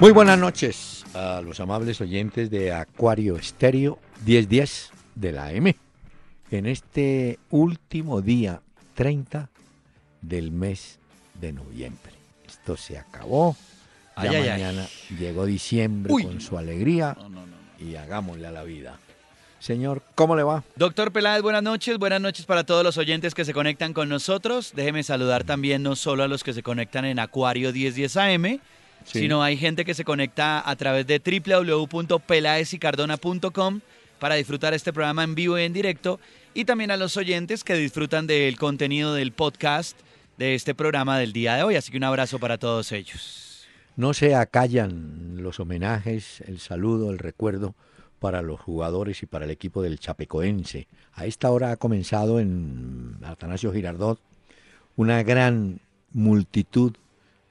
Muy buenas noches a los amables oyentes de Acuario Estéreo 1010 de la M. En este último día 30 del mes de noviembre. Esto se acabó. Ya Ay, ay, ay. mañana llegó diciembre Uy. con su alegría No, no, no. y hagámosle a la vida. Señor, ¿cómo le va? Doctor Peláez, buenas noches. Buenas noches para todos los oyentes que se conectan con nosotros. Déjeme saludar también no solo a los que se conectan en Acuario 1010 AM, Sí. sino hay gente que se conecta a través de www.pelaezicardona.com para disfrutar este programa en vivo y en directo. Y también a los oyentes que disfrutan del contenido del podcast de este programa del día de hoy. Así que un abrazo para todos ellos. No se acallan los homenajes, el saludo, el recuerdo para los jugadores y para el equipo del Chapecoense. A esta hora ha comenzado en Atanasio Girardot una gran multitud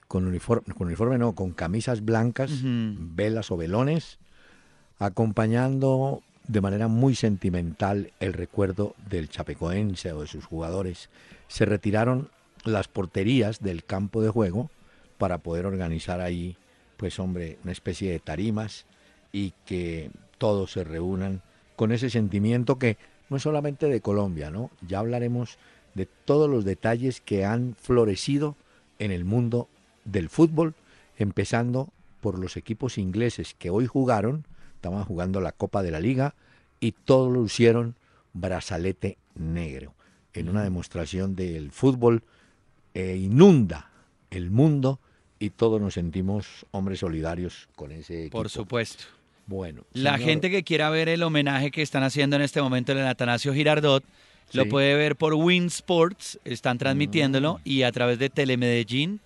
con uniforme, con uniforme no, con camisas blancas, velas o velones, acompañando de manera muy sentimental el recuerdo del Chapecoense o de sus jugadores. Se retiraron las porterías del campo de juego para poder organizar ahí, pues hombre, una especie de tarimas y que todos se reúnan con ese sentimiento que no es solamente de Colombia, ¿no? Ya hablaremos de todos los detalles que han florecido en el mundo del fútbol, empezando por los equipos ingleses que hoy jugaron, estaban jugando la Copa de la Liga y todos lo hicieron brazalete negro, en una demostración del fútbol eh, inunda el mundo y todos nos sentimos hombres solidarios con ese equipo. Por supuesto. Bueno, La señor- gente que quiera ver el homenaje que están haciendo en este momento en el Atanasio Girardot, lo puede ver por Win Sports, están transmitiéndolo Mm. y a través de Telemedellín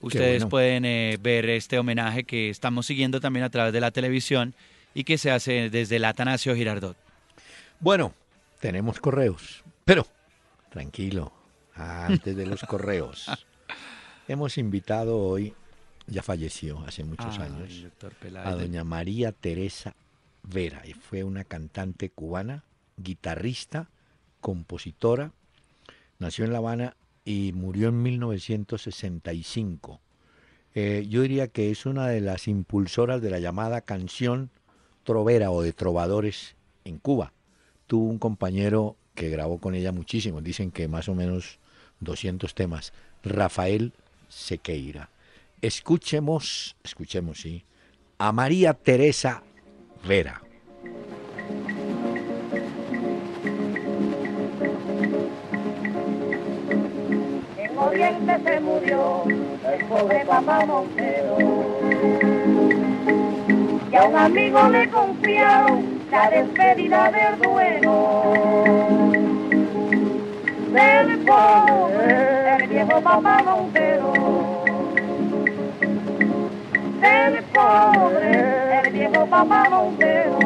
ustedes bueno. pueden eh, ver este homenaje que estamos siguiendo también a través de la televisión y que se hace desde el Atanasio Girardot. Bueno, tenemos correos, pero tranquilo, antes de los correos. Hemos invitado hoy, ya falleció hace muchos años, a doña María Teresa Vera. Y fue una cantante cubana, guitarrista, compositora. Nació en La Habana y murió en 1965. Eh, yo diría que es una de las impulsoras de la llamada canción trovera o de trovadores en Cuba. Tuvo un compañero que grabó con ella muchísimo, dicen que más o menos 200 temas, Rafael Sequeira. Escuchemos, escuchemos, sí, a María Teresa Vera. Oriente se murió el pobre papá Montero. Y a un amigo le confiaron la despedida del duelo. Del pobre, el viejo papá Montero. Del pobre, el viejo papá Montero.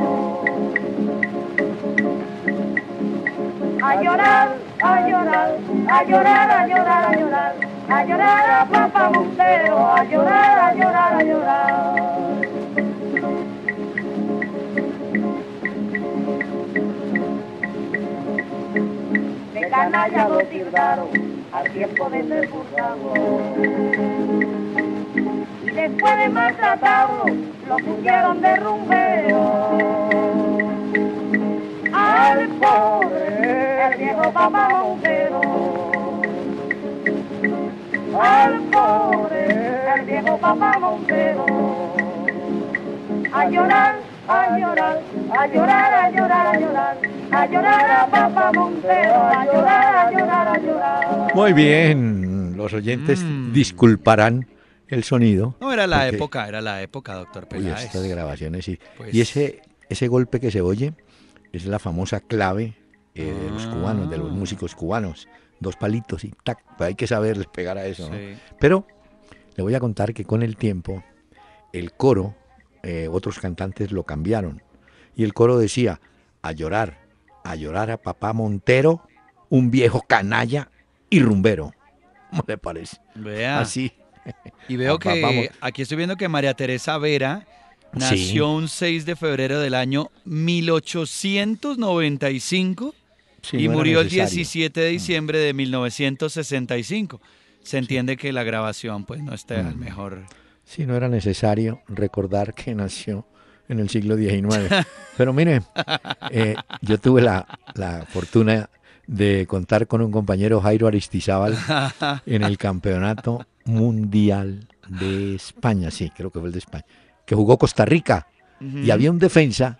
a llorar, a llorar, a llorar, a llorar, a llorar, a llorar a papá Montero, a llorar, a llorar, a llorar. De canalla lo tildaron al tiempo de ser. Y después de maltratarlo, lo pusieron de rumbero al pobre, el viejo papá Montero. Al pobre, el viejo papá Montero. A llorar, a llorar, a llorar, a llorar, a llorar, a llorar a papá Montero, a llorar, a llorar, a llorar. Muy bien, los oyentes Mm. disculparán el sonido. No, era la porque- época, era la época, doctor Uy, Peláez. estas grabaciones sí. Pues- Y ese, ese golpe que se oye es la famosa clave eh, de los Ah. cubanos, de los músicos cubanos. dos palitos y tac, pues hay que saberles pegar a eso. Pero le voy a contar que con el tiempo el coro, eh, otros cantantes lo cambiaron. Y el coro decía, a llorar, a llorar a papá Montero, un viejo canalla y rumbero. ¿Cómo le parece? Vea. Así. Y veo que vamos. aquí estoy viendo que María Teresa Vera nació Sí. un 6 de febrero del año 1895 Sí, y no murió el necesario. 17 de diciembre de 1965. Se entiende que la grabación pues no está al Mm. mejor. Sí, no era necesario recordar que nació en el siglo XIX. Pero mire, eh, yo tuve la, la fortuna de contar con un compañero Jairo Aristizábal en el campeonato mundial de España, sí, creo que fue el de España, que jugó Costa Rica. Y había un defensa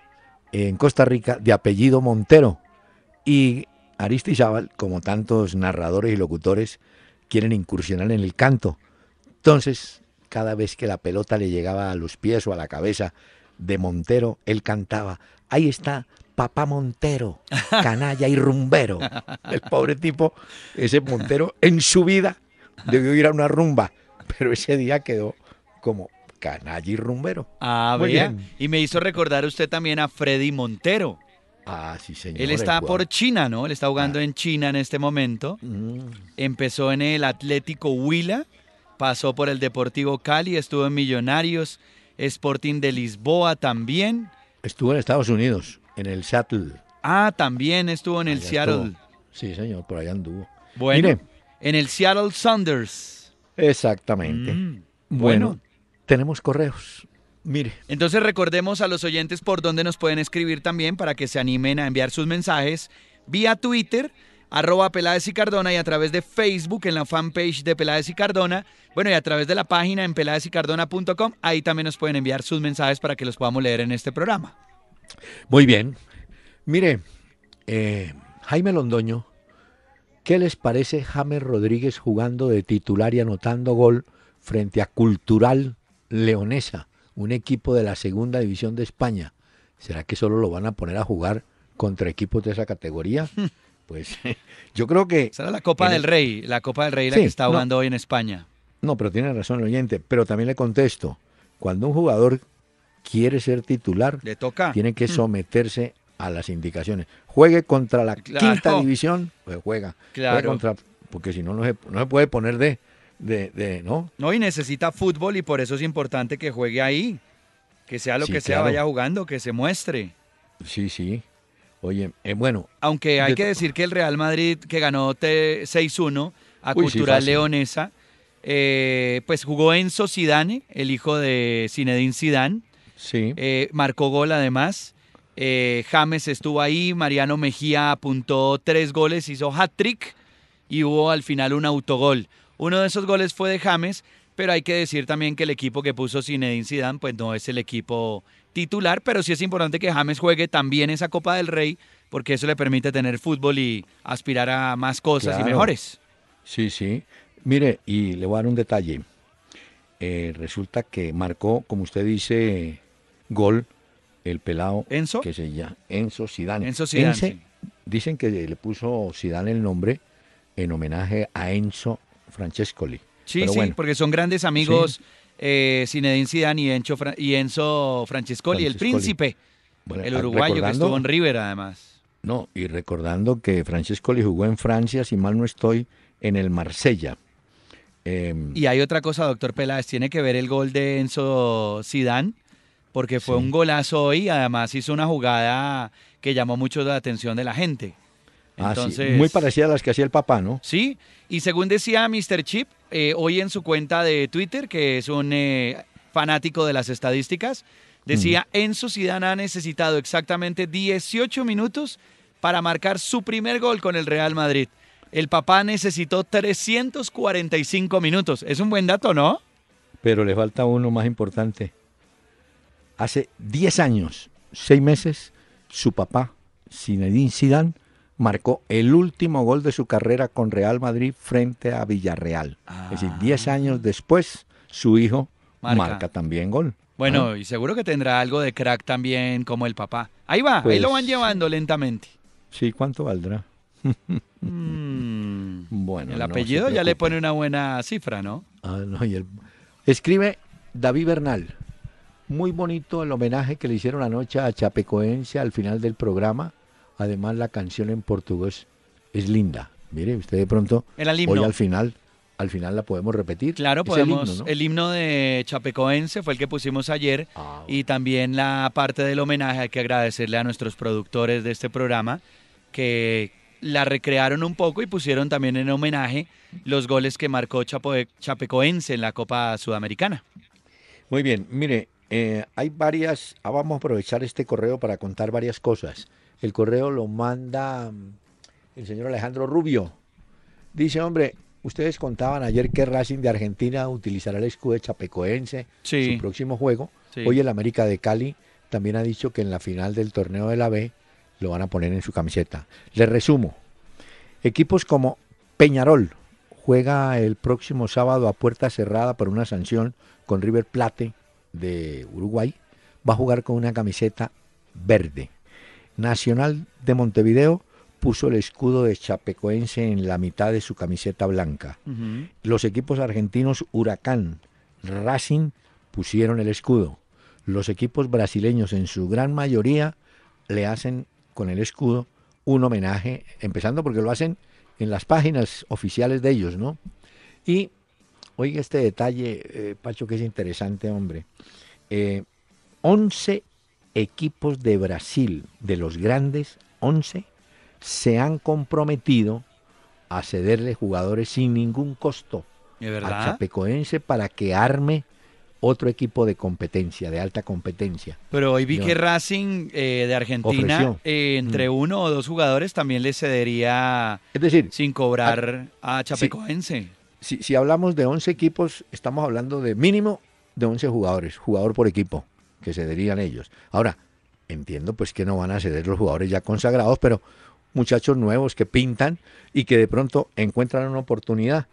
en Costa Rica de apellido Montero. Y Aristizábal, como tantos narradores y locutores, quieren incursionar en el canto. Entonces, cada vez que la pelota le llegaba a los pies o a la cabeza de Montero, él cantaba, ahí está papá Montero, canalla y rumbero. El pobre tipo, ese Montero, en su vida debió ir a una rumba, pero ese día quedó como canalla y rumbero. Ah, Muy bien. Y me hizo recordar usted también a Freddy Montero. Ah, sí, señor. Él está por China, ¿no? Él está jugando en China en este momento. Mm, Empezó en el Atlético Huila, pasó por el Deportivo Cali, estuvo en Millonarios, Sporting de Lisboa también. Estuvo en Estados Unidos, en el Seattle. Ah, también estuvo en el Seattle. estuvo. Sí, señor, por allá anduvo. Bueno, Mire. en el Seattle Sounders. Exactamente. Mm, bueno, bueno. tenemos correos. Mire, Entonces recordemos a los oyentes por dónde nos pueden escribir también para que se animen a enviar sus mensajes vía Twitter, arroba Peláez y Cardona y a través de Facebook en la fanpage de Peláez y Cardona. Bueno, y a través de la página en peláezycardona.com, ahí también nos pueden enviar sus mensajes para que los podamos leer en este programa. muy bien. Mire, eh, Jaime Londoño, ¿qué les parece James Rodríguez jugando de titular y anotando gol frente a Cultural Leonesa, un equipo de la segunda división de España? ¿Será que solo lo van a poner a jugar contra equipos de esa categoría? Pues yo creo que... Esa era la Copa del el- Rey, la Copa del Rey la Sí, que está no. jugando hoy en España. No, pero tiene razón el oyente. Pero también le contesto, cuando un jugador quiere ser titular, Le toca. tiene que someterse a las indicaciones. Juegue contra la Claro. quinta división, pues juega. Claro. contra, porque si no, no se, no se puede poner de, de, de- ¿no? No, y necesita fútbol y por eso es importante que juegue ahí. Que sea lo Sí, que sea, claro. vaya jugando, que se muestre. Sí, sí. Oye, eh, bueno, Aunque hay que decir que el Real Madrid, que ganó te- 6-1 a Uy, Cultural. Leonesa, eh, pues jugó Enzo Zidane, el hijo de Zinedine Zidane. sí. eh, marcó gol además. James estuvo ahí, Mariano Mejía apuntó tres goles, hizo hat-trick y hubo al final un autogol. Uno de esos goles fue de James, pero hay que decir también que el equipo que puso Zinedine Zidane pues no es el equipo titular, pero sí es importante que James juegue también esa Copa del Rey porque eso le permite tener fútbol y aspirar a más cosas y mejores. Sí, sí. Mire, y le voy a dar un detalle. Eh, resulta que marcó, como usted dice, gol el pelado ¿Enzo? que se llama Enzo Zidane. Enzo Zidane, sí. Dicen que le puso Zidane el nombre en homenaje a Enzo Francescoli. Sí, Pero sí, bueno, porque son grandes amigos eh, Zinedine Zidane y Enzo, Fra- y Enzo Francescoli, el príncipe, bueno, el uruguayo que estuvo en River además. No, y recordando que Francescoli jugó en Francia, si mal no estoy, en el Marsella. Em, Y hay otra cosa, doctor Peláez, tiene que ver el gol de Enzo Zidane, porque fue Sí. un golazo hoy, además hizo una jugada que llamó mucho la atención de la gente. Ah, sí, muy parecida a las que hacía el papá, ¿no? Sí, y según decía Mr. Chip, eh, hoy en su cuenta de Twitter, que es un eh, fanático de las estadísticas, decía Enzo Zidane ha necesitado exactamente 18 minutos para marcar su primer gol con el Real Madrid. El papá necesitó 345 minutos. Es un buen dato, ¿no? Pero le falta uno más importante. Hace 10 años, 6 meses, su papá, Zinedine Zidane, marcó el último gol de su carrera con Real Madrid frente a Villarreal. Es decir, 10 años después, su hijo Marca. marca, también gol. Bueno, Ah, y seguro que tendrá algo de crack también como el papá. Ahí va, ahí Pues- lo van llevando lentamente. Sí, ¿cuánto valdrá? Mm. Bueno, el apellido ya le pone una buena cifra, ¿no? Ah, no, y el- Escribe David Bernal. Muy bonito el homenaje que le hicieron anoche a Chapecoense al final del programa. Además, la canción en portugués es linda. Mire, usted de pronto, hoy al final, al final la podemos repetir. Claro, podemos. El himno, ¿no? el himno de Chapecoense fue el que pusimos ayer. Ah, Y también la parte del homenaje, hay que agradecerle a nuestros productores de este programa que la recrearon un poco y pusieron también en homenaje los goles que marcó Chapo- Chapecoense en la Copa Sudamericana. Muy bien, mire, eh, hay varias, ah, vamos a aprovechar este correo para contar varias cosas. El correo lo manda mm, el señor Alejandro Rubio. Dice, hombre, ustedes contaban ayer que Racing de Argentina utilizará el escudo de Chapecoense Sí. su próximo juego. Sí. Hoy el América de Cali también ha dicho que en la final del torneo de la B lo van a poner en su camiseta. Les resumo. Equipos como Peñarol juega el próximo sábado a puerta cerrada por una sanción con River Plate de Uruguay. Va a jugar con una camiseta verde. Nacional de Montevideo puso el escudo de Chapecoense en la mitad de su camiseta blanca. Los equipos argentinos Huracán, Racing pusieron el escudo. Los equipos brasileños en su gran mayoría le hacen con el escudo un homenaje, empezando porque lo hacen en las páginas oficiales de ellos, ¿no? Y oiga este detalle, eh, Pacho, que es interesante, hombre. Eh, 11 equipos de Brasil, de los grandes, 11, se han comprometido a cederle jugadores sin ningún costo ¿De a? Chapecoense para que arme otro equipo de competencia, de alta competencia. Pero hoy vi que Racing eh, de Argentina, eh, entre Mm. uno o dos jugadores, también le cedería Es decir, sin cobrar a Chapecoense. Si, si hablamos de 11 equipos, estamos hablando de mínimo de 11 jugadores, jugador por equipo, que cederían ellos. Ahora, entiendo pues que no van a ceder los jugadores ya consagrados, pero muchachos nuevos que pintan y que de pronto encuentran una oportunidad.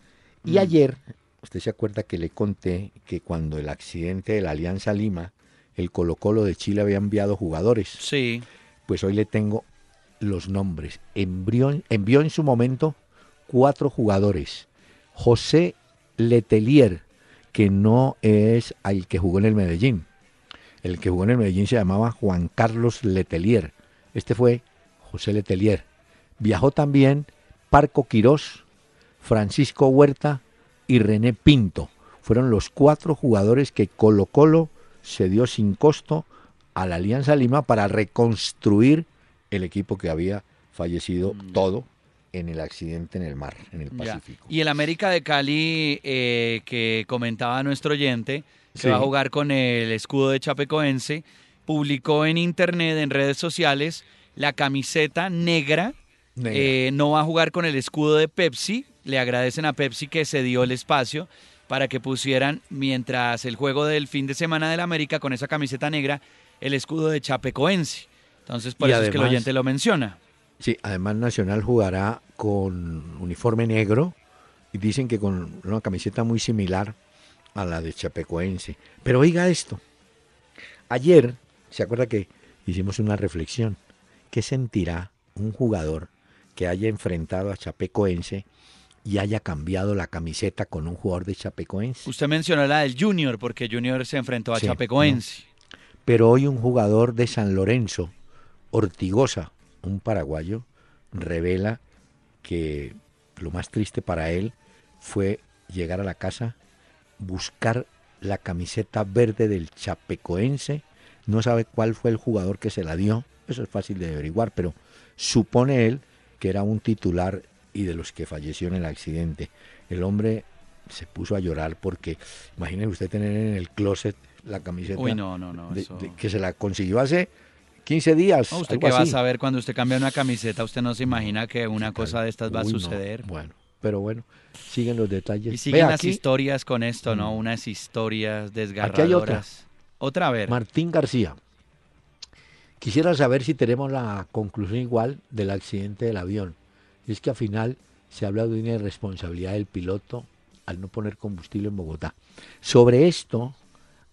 Y Mm. ayer, usted se acuerda que le conté que cuando el accidente de la Alianza Lima, el Colo Colo de Chile había enviado jugadores. Sí. Pues hoy le tengo los nombres. Envió, envió en su momento cuatro jugadores. José Letelier, que no es el que jugó en el Medellín. El que jugó en el Medellín se llamaba Juan Carlos Letelier. Este fue José Letelier. Viajó también Parco Quirós, Francisco Huerta y René Pinto. Fueron los cuatro jugadores que Colo Colo se dio sin costo a la Alianza Lima para reconstruir el equipo que había fallecido todo en el accidente en el mar, en el. Ya. Pacífico. Y el América de Cali, eh, que comentaba nuestro oyente, que Sí. va a jugar con el escudo de Chapecoense, publicó en internet, en redes sociales, la camiseta negra. Negra. Eh, no va a jugar con el escudo de Pepsi. Le agradecen a Pepsi que se dio el espacio para que pusieran, mientras el juego del fin de semana del América, con esa camiseta negra, el escudo de Chapecoense. Entonces, por Y eso es que el oyente lo menciona. Sí, además Nacional jugará con uniforme negro y dicen que con una camiseta muy similar a la de Chapecoense. Pero oiga esto. Ayer, ¿se acuerda que hicimos una reflexión? ¿Qué sentirá un jugador que haya enfrentado a Chapecoense y haya cambiado la camiseta con un jugador de Chapecoense? Usted mencionó la del Junior, porque Junior se enfrentó a Sí, Chapecoense. Pero hoy un jugador de San Lorenzo, Ortigosa, un paraguayo, revela que lo más triste para él fue llegar a la casa, buscar la camiseta verde del Chapecoense, no sabe cuál fue el jugador que se la dio, eso es fácil de averiguar, pero supone él que era un titular y de los que falleció en el accidente. El hombre se puso a llorar porque imagínese usted tener en el closet la camiseta Uy, no, no, no. de- eso- de- que se la consiguió hace 15 días. No, ¿Usted va a saber cuando usted cambia una camiseta? Usted no se imagina que una Sí, cosa de estas va a no. suceder. Bueno, pero bueno, siguen los detalles. Y siguen las aquí, historias con esto, ¿no? Mm. Unas historias Aquí hay desgarradoras. otra. Otra, a ver. Martín García. Quisiera saber si tenemos la conclusión igual del accidente del avión. Es que al final se habla de una irresponsabilidad del piloto al no poner combustible en Bogotá. Sobre esto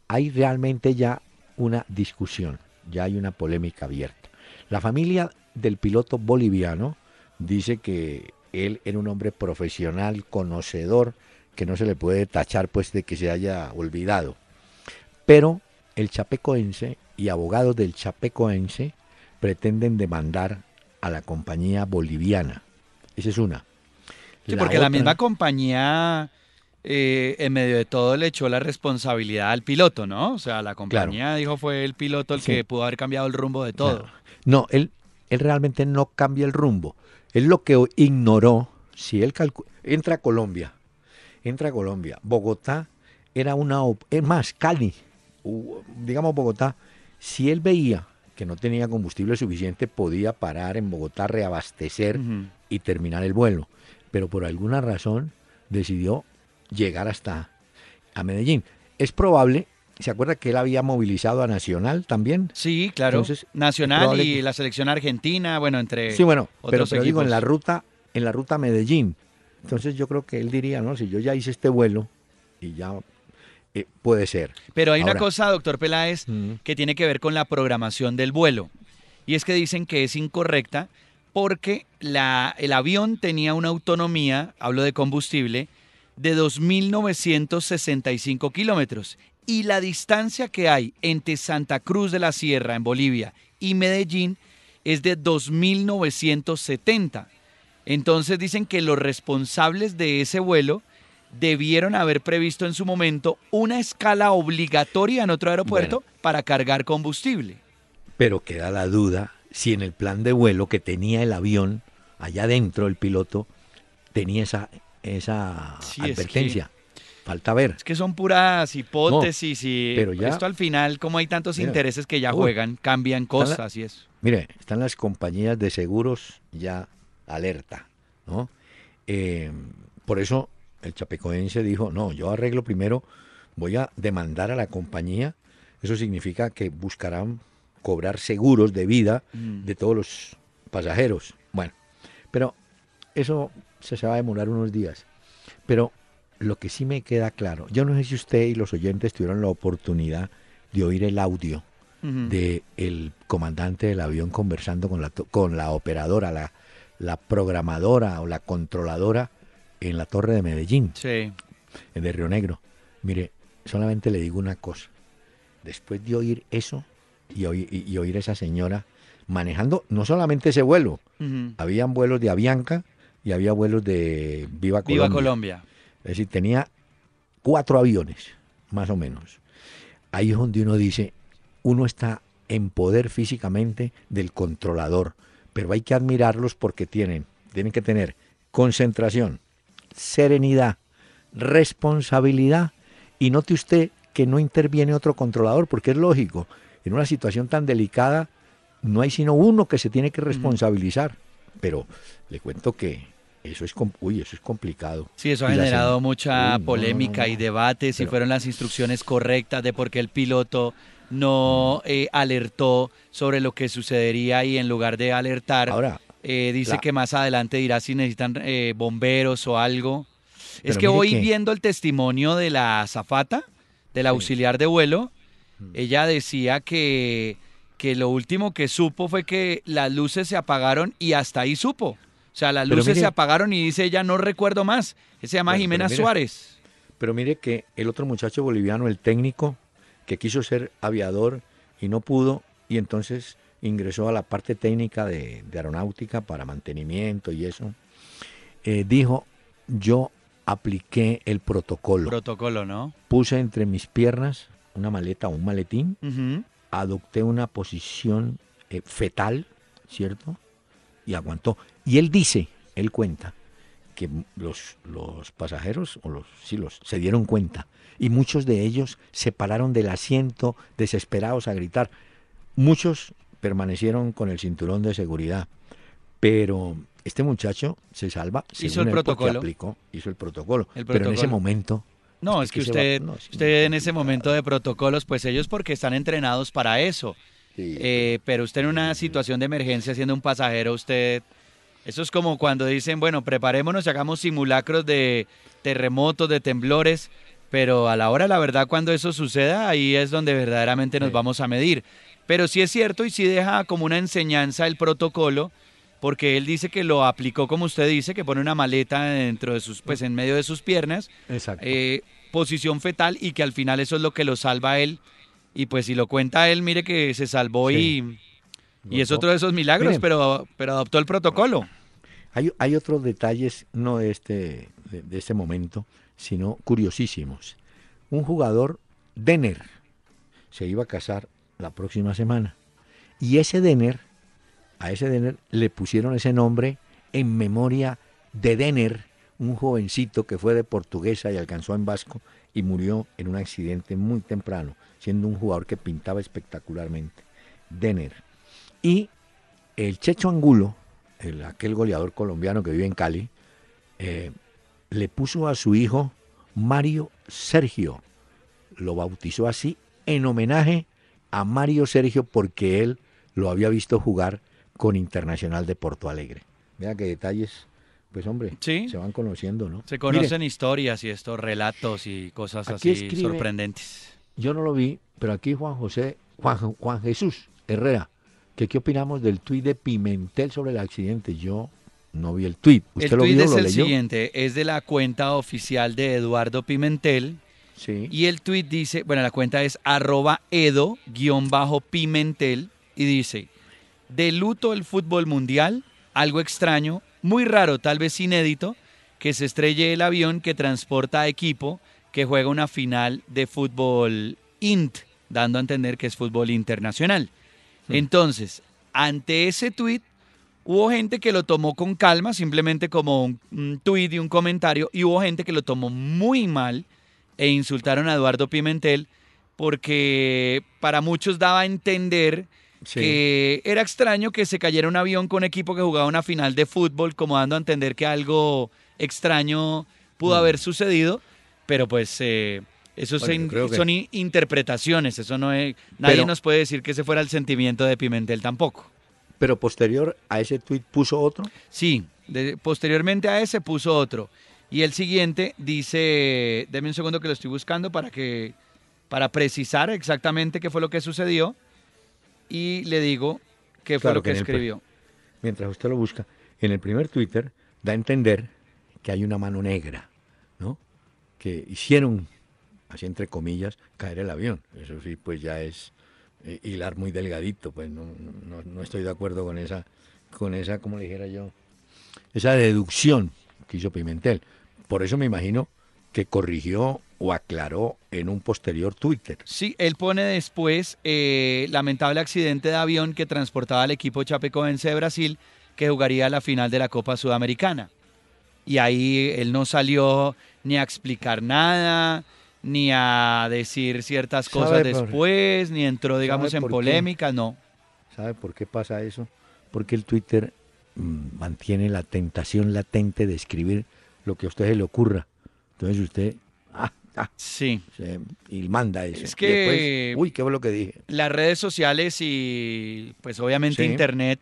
hay realmente ya una discusión, ya hay una polémica abierta. La familia del piloto boliviano dice que él era un hombre profesional, conocedor, que no se le puede tachar pues de que se haya olvidado. Pero el chapecoense y abogados del chapecoense pretenden demandar a la compañía boliviana. Esa es una. Sí, porque la misma compañía, eh, en medio de todo, le echó la responsabilidad al piloto, ¿no? O sea, la compañía dijo fue el piloto el que pudo haber cambiado el rumbo de todo. No, él, él realmente no cambia el rumbo. Él lo que ignoró, si él entra a Colombia, entra a Colombia, Bogotá era una, es más, Cali, digamos Bogotá, si él veía que no tenía combustible suficiente, podía parar en Bogotá, reabastecer y terminar el vuelo. Pero por alguna razón decidió llegar hasta a Medellín. Es probable, ¿se acuerda que él había movilizado a Nacional también? Sí, claro. Nacional y la selección argentina, bueno, entre Sí, bueno, pero, digo en la ruta en la ruta Medellín. Entonces yo creo que él diría, no, si yo ya hice este vuelo y ya eh, puede ser. Pero hay una cosa, doctor Peláez, que tiene que ver con la programación del vuelo. Y es que dicen que es incorrecta porque la, el avión tenía una autonomía, hablo de combustible, de 2.965 kilómetros. Y la distancia que hay entre Santa Cruz de la Sierra, en Bolivia, y Medellín es de 2.970. Entonces dicen que los responsables de ese vuelo debieron haber previsto en su momento una escala obligatoria en otro aeropuerto para cargar combustible. Pero queda la duda si en el plan de vuelo que tenía el avión, allá adentro el piloto, tenía esa, esa advertencia. Falta ver. Es que son puras hipótesis y pero esto al final, como hay tantos intereses que ya juegan, cambian cosas y eso. Mire, están las compañías de seguros ya alerta, ¿no? Eh, por eso el chapecoense dijo, no, yo arreglo primero, voy a demandar a la compañía, eso significa que buscarán cobrar seguros de vida mm. de todos los pasajeros. Bueno, pero eso se va a demorar unos días. Pero lo que sí me queda claro, yo no sé si usted y los oyentes tuvieron la oportunidad de oír el audio de el comandante del avión conversando con la, con la operadora, la, la programadora o la controladora en la Torre de Medellín, sí. en de Río Negro. Mire, solamente le digo una cosa. Después de oír eso y oír, y, oír esa señora manejando no solamente ese vuelo, habían vuelos de Avianca y había vuelos de Viva Colombia. Viva Colombia. Es decir, tenía cuatro aviones, más o menos. Ahí es donde uno dice, uno está en poder físicamente del controlador, pero hay que admirarlos porque tienen, tienen que tener concentración, serenidad, responsabilidad y note usted que no interviene otro controlador, porque es lógico, en una situación tan delicada no hay sino uno que se tiene que responsabilizar. Pero le cuento que eso es, uy, eso es complicado. Sí, eso ha generado mucha polémica y debate si fueron las instrucciones correctas de por qué el piloto no eh, alertó sobre lo que sucedería y en lugar de alertar, Ahora, eh, dice que más adelante dirá si necesitan eh, bomberos o algo. es que hoy viendo el testimonio de la azafata, del auxiliar de vuelo, mm. ella decía que, que lo último que supo fue que las luces se apagaron y hasta ahí supo. O sea, las luces se apagaron y dice ella, no recuerdo más. se llama Jimena Suárez. Pero mire que el otro muchacho boliviano, el técnico, que quiso ser aviador y no pudo, y entonces ingresó a la parte técnica de, aeronáutica para mantenimiento y eso, eh, dijo, yo apliqué el protocolo. Protocolo, ¿no? Puse entre mis piernas una maleta o un maletín, adopté una posición eh, fetal, ¿cierto? Y aguantó. Y él dice, él cuenta, que los, los pasajeros, o los, sí, los, se dieron cuenta, y muchos de ellos se pararon del asiento desesperados a gritar. Muchos permanecieron con el cinturón de seguridad. Pero este muchacho se salva. Hizo el protocolo. Aplicó, hizo el protocolo. Pero en ese momento. No, es que, usted, usted en ese momento de protocolos, pues ellos porque están entrenados para eso. Eh, pero usted en una situación de emergencia siendo un pasajero, usted... Eso es como cuando dicen, bueno, preparémonos y hagamos simulacros de terremotos, de temblores, pero a la hora, la verdad, cuando eso suceda, ahí es donde verdaderamente nos vamos a medir. Pero sí es cierto y sí deja como una enseñanza el protocolo porque él dice que lo aplicó como usted dice, que pone una maleta dentro de sus, pues en medio de sus piernas, Exacto. eh, posición fetal y que al final eso es lo que lo salva a él. Y pues si lo cuenta él, mire que se salvó Sí. y, y es otro de esos milagros, Miren. pero, pero adoptó el protocolo. Hay, otros detalles, no de este, de, de este momento, sino curiosísimos. Un jugador, Denner, se iba a casar la próxima semana. Y ese Denner, a ese Denner le pusieron ese nombre en memoria de Denner, un jovencito que fue de portuguesa y alcanzó en Vasco y murió en un accidente muy temprano, siendo un jugador que pintaba espectacularmente. Denner. Y el Checho Angulo, el, aquel goleador colombiano que vive en Cali, eh, le puso a su hijo Mario Sergio. Lo bautizó así en homenaje a Mario Sergio porque él lo había visto jugar con Internacional de Porto Alegre. Vea qué detalles, pues hombre, Sí. se van conociendo, ¿no? Se Mire, conocen historias y estos relatos y cosas así escribe- sorprendentes. yo no lo vi, pero aquí Juan José, Juan, Juan Jesús Herrera, que qué opinamos del tuit de Pimentel sobre el accidente. Yo no vi el tuit. ¿Usted El lo tuit vio? es ¿Lo el leyó? siguiente, es de la cuenta oficial de Eduardo Pimentel Sí. y el tuit dice, bueno, la cuenta es arroba edo-pimentel y dice, de luto el fútbol mundial, algo extraño, muy raro, tal vez inédito, que se estrelle el avión que transporta a equipo que juega una final de fútbol INT, dando a entender que es fútbol internacional. Entonces, ante ese tuit, hubo gente que lo tomó con calma, simplemente como un, un tuit y un comentario, y hubo gente que lo tomó muy mal e insultaron a Eduardo Pimentel porque para muchos daba a entender Sí. que era extraño que se cayera un avión con un equipo que jugaba una final de fútbol, como dando a entender que algo extraño pudo Mm. haber sucedido, pero pues eh, eso Bueno, que- son in- interpretaciones, eso no es, nadie Pero- nos puede decir que ese fuera el sentimiento de Pimentel tampoco. Pero posterior a ese tuit puso otro. Sí, de- posteriormente a ese puso otro. Y el siguiente dice, deme un segundo que lo estoy buscando para que para precisar exactamente qué fue lo que sucedió y le digo qué fue Claro lo que, el escribió. mientras usted lo busca, en el primer Twitter da a entender que hay una mano negra, ¿no? Que hicieron, así entre comillas, caer el avión. Eso sí, pues ya es eh, hilar muy delgadito, pues no, no, no estoy de acuerdo con esa, con esa, como le dijera yo, esa deducción que hizo Pimentel. Por eso me imagino que corrigió o aclaró en un posterior Twitter. Sí, él pone después eh, lamentable accidente de avión que transportaba al equipo Chapecoense de Brasil que jugaría la final de la Copa Sudamericana. Y ahí él no salió ni a explicar nada, ni a decir ciertas cosas ¿Sabe por- después, ni entró, digamos, ¿Sabe en qué? polémica, no. ¿Sabe por qué pasa eso? Porque el Twitter mm, mantiene la tentación latente de escribir lo que a usted se le ocurra. Entonces usted ah, ah, Sí. se- y manda eso. Es que- después, uy, ¿qué fue lo que dije? Las redes sociales y pues obviamente Sí. Internet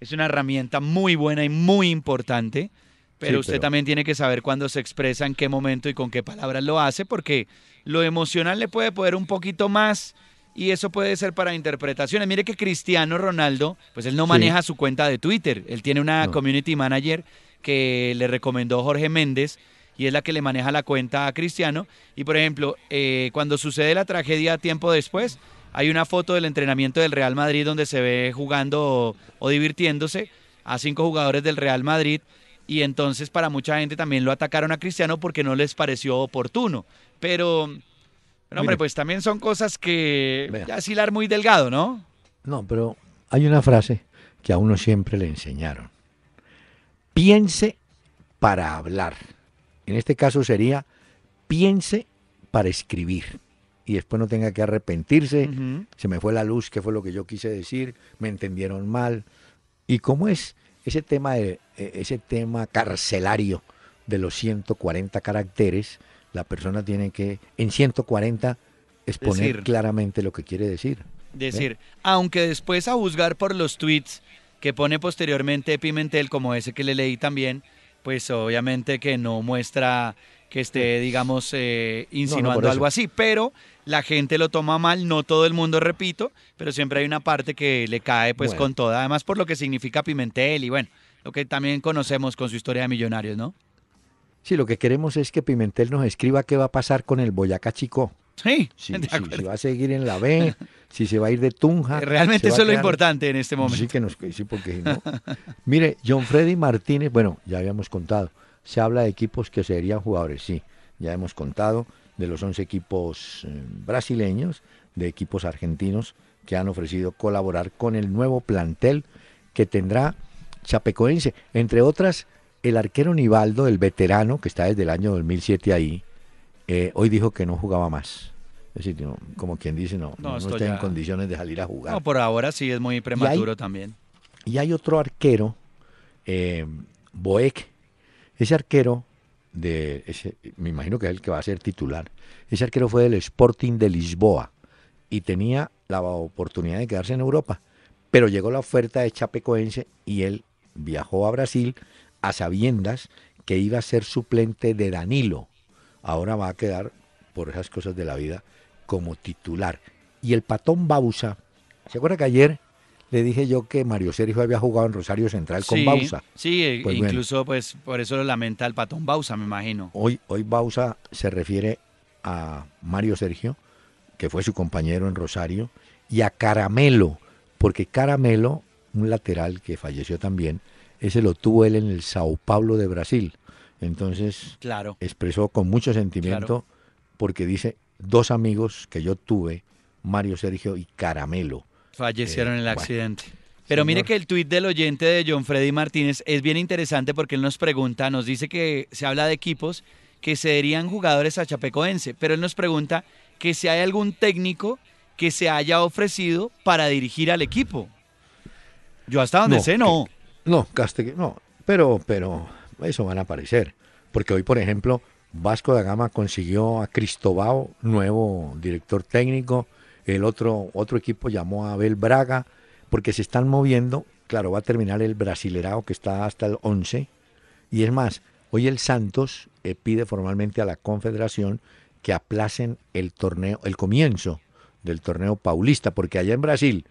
es una herramienta muy buena y muy importante, pero Sí, usted pero- también tiene que saber cuándo se expresa, en qué momento y con qué palabras lo hace, porque lo emocional le puede poder un poquito más y eso puede ser para interpretaciones. Mire que Cristiano Ronaldo, pues él no Sí. maneja su cuenta de Twitter, él tiene una No. community manager que le recomendó Jorge Méndez y es la que le maneja la cuenta a Cristiano. Y por ejemplo, eh, cuando sucede la tragedia tiempo después, hay una foto del entrenamiento del Real Madrid donde se ve jugando o, o divirtiéndose a cinco jugadores del Real Madrid y entonces para mucha gente también lo atacaron a Cristiano porque no les pareció oportuno. Pero, pero, hombre, Mire. pues también son cosas que Vea. ya es hilar muy delgado, ¿no? No, pero hay una frase que a uno siempre le enseñaron. Piense para hablar. En este caso sería piense para escribir. Y después no tenga que arrepentirse. Se me fue la luz, qué fue lo que yo quise decir, me entendieron mal. ¿Y cómo es ese tema, de, eh, ese tema carcelario de los 140 caracteres? La persona tiene que, en 140, exponer Decir. claramente lo que quiere decir. decir, aunque después a juzgar por los tweets que pone posteriormente Pimentel, como ese que le leí también, pues obviamente que no muestra que esté, digamos, eh, insinuando algo así, pero la gente lo toma mal, no todo el mundo, repito, pero siempre hay una parte que le cae pues Bueno. con toda, además por lo que significa Pimentel y bueno, lo que también conocemos con su historia de millonarios, ¿no? Sí, lo que queremos es que Pimentel nos escriba qué va a pasar con el Boyacá Chico. Sí, Si, de si- va a seguir en la B, si se va a ir de Tunja. Realmente se va eso es lo importante en este momento. Sí, que nos, sí, porque si no. Mire, John Freddy Martínez, bueno, ya habíamos contado, se habla de equipos que serían jugadores, sí, ya hemos contado de los 11 equipos eh, brasileños, de equipos argentinos que han ofrecido colaborar con el nuevo plantel que tendrá Chapecoense, entre otras el arquero Nivaldo, el veterano que está desde el año 2007 ahí, eh, hoy dijo que no jugaba más. Es decir, no, como quien dice, no, No, está en condiciones de salir a jugar. No, por ahora sí es muy prematuro también. Y hay otro arquero, eh, Boeck. Ese arquero, de ese, me imagino que es el que va a ser titular. Ese arquero fue del Sporting de Lisboa y tenía la oportunidad de quedarse en Europa. Pero llegó la oferta de Chapecoense y él viajó a Brasil a sabiendas que iba a ser suplente de Danilo. Ahora va a quedar, por esas cosas de la vida, como titular. Y el patón Bausa, ¿se acuerda que ayer le dije yo que Mario Sergio había jugado en Rosario Central con sí, Bausa? sí, eh, Pues bueno. incluso pues por eso lo lamenta el patón Bausa, me imagino. Hoy, hoy Bausa se refiere a Mario Sergio, que fue su compañero en Rosario, y a Caramelo, porque Caramelo, un lateral que falleció también, ese lo tuvo él en el Sao Paulo de Brasil. Entonces Claro. expresó con mucho sentimiento porque dice dos amigos que yo tuve, Mario Sergio y Caramelo. Fallecieron en el bueno. accidente. Pero mire que el tuit del oyente de John Freddy Martínez es bien interesante porque él nos pregunta, nos dice que se habla de equipos que cederían jugadores a Chapecoense, pero él nos pregunta que si hay algún técnico que se haya ofrecido para dirigir al equipo. Yo hasta donde No, sé, no. No, Castegue, no, pero, pero eso van a aparecer. Porque hoy, por ejemplo, Vasco da Gama consiguió a Cristobao, nuevo director técnico. El otro, otro equipo llamó a Abel Braga, porque se están moviendo. Claro, va a terminar el Brasilerao que está hasta el 11. Y es más, hoy el Santos eh, pide formalmente a la Confederación que aplacen el torneo, el comienzo del torneo paulista, porque allá en Brasil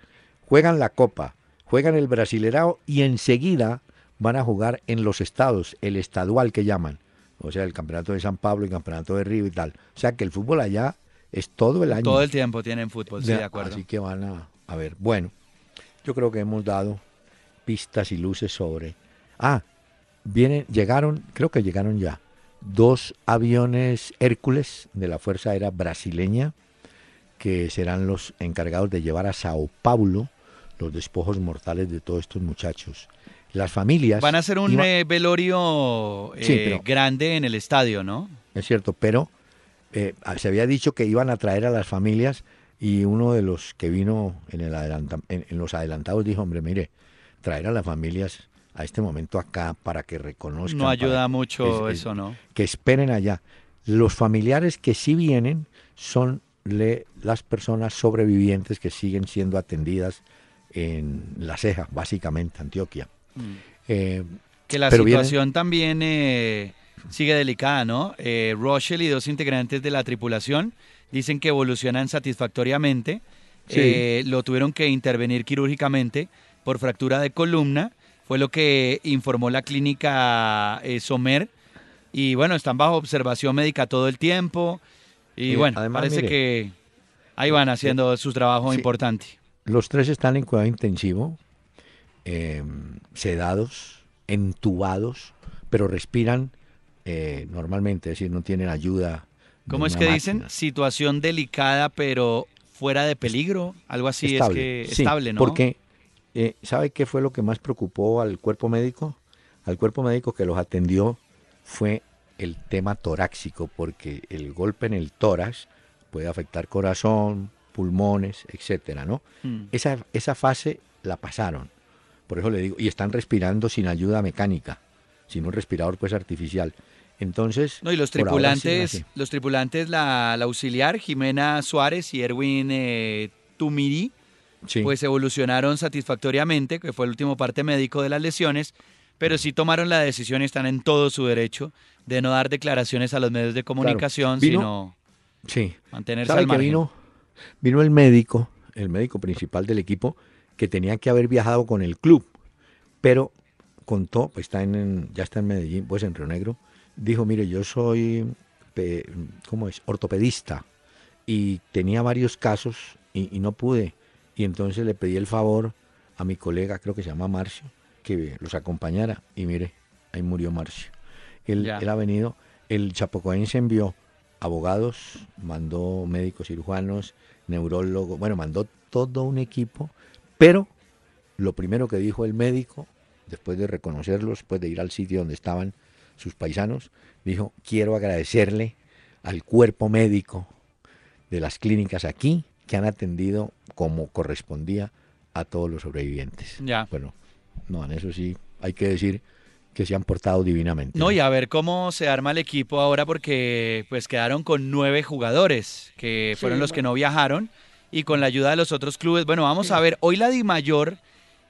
juegan la Copa, juegan el Brasilerao y enseguida van a jugar en los estados, el estadual que llaman, o sea, el campeonato de San Pablo y el campeonato de Río y tal. O sea, que el fútbol allá es todo el año. Todo el tiempo tienen fútbol, sí, De- acuerdo. Así que van a, a ver. Bueno, yo creo que hemos dado pistas y luces sobre. Ah, vienen, llegaron, creo que llegaron ya, dos aviones Hércules de la Fuerza Aérea Brasileña que serán los encargados de llevar a Sao Paulo los despojos mortales de todos estos muchachos. Las familias... Van a hacer un eh, velorio eh, Sí, pero- grande en el estadio, ¿no? Es cierto, pero eh, se había dicho que iban a traer a las familias y uno de los que vino en, el adelanta- en, en los adelantados dijo, hombre, mire, traer a las familias a este momento acá para que reconozcan. No ayuda para- mucho es- es- eso, ¿no? Que esperen allá. Los familiares que sí vienen son le- las personas sobrevivientes que siguen siendo atendidas en La Ceja, básicamente, Antioquia. Eh, Que la situación también eh, sigue delicada, ¿no? Eh, Rochelle y dos integrantes de la tripulación dicen que evolucionan satisfactoriamente. Sí. Eh, lo tuvieron que intervenir quirúrgicamente por fractura de columna. Fue lo que informó la clínica eh, Somer. Y bueno, están bajo observación médica todo el tiempo. Y Eh, bueno, además, parece mire, que ahí van haciendo su trabajo sí. importante. Los tres están en cuidado intensivo, sedados, entubados, pero respiran eh, normalmente, es decir, no tienen ayuda. ¿Cómo es que dicen? Situación delicada, pero fuera de peligro. Algo así estable, es que sí, estable, ¿no? Porque, eh, ¿sabe qué fue lo que más preocupó al cuerpo médico? Al cuerpo médico que los atendió fue el tema torácico, porque el golpe en el tórax puede afectar corazón, pulmones, etcétera, ¿no? Mm. Esa, esa fase la pasaron. Por eso le digo, y están respirando sin ayuda mecánica, sin un respirador pues artificial. Entonces, No, y los tripulantes, los tripulantes, la, la auxiliar, Jimena Suárez y Erwin eh, Tumiri, Sí. pues evolucionaron satisfactoriamente, que fue el último parte médico de las lesiones, pero sí tomaron la decisión y están en todo su derecho de no dar declaraciones a los medios de comunicación, vino- sino Sí. Mantenerse ¿Sabe al margen. vino, vino el médico, el médico principal del equipo, que tenía que haber viajado con el club, pero contó, pues está en- ya está en Medellín, pues en Río Negro, dijo, mire, yo soy, ¿cómo es? Ortopedista y tenía varios casos y, y no pude. Y entonces le pedí el favor a mi colega, creo que se llama Marcio, que los acompañara. Y mire, ahí murió Marcio. Él, él ha venido, el chapocoense envió abogados, mandó médicos cirujanos, neurólogos, bueno, mandó todo un equipo, pero lo primero que dijo el médico, después de reconocerlos, después de ir al sitio donde estaban sus paisanos, dijo, quiero agradecerle al cuerpo médico de las clínicas aquí que han atendido como correspondía a todos los sobrevivientes. Ya. Bueno, no, en eso sí hay que decir que se han portado divinamente. No, y a ver cómo se arma el equipo ahora porque pues quedaron con nueve jugadores que fueron los que no viajaron y con la ayuda de los otros clubes. Bueno, vamos a ver, hoy la Di Mayor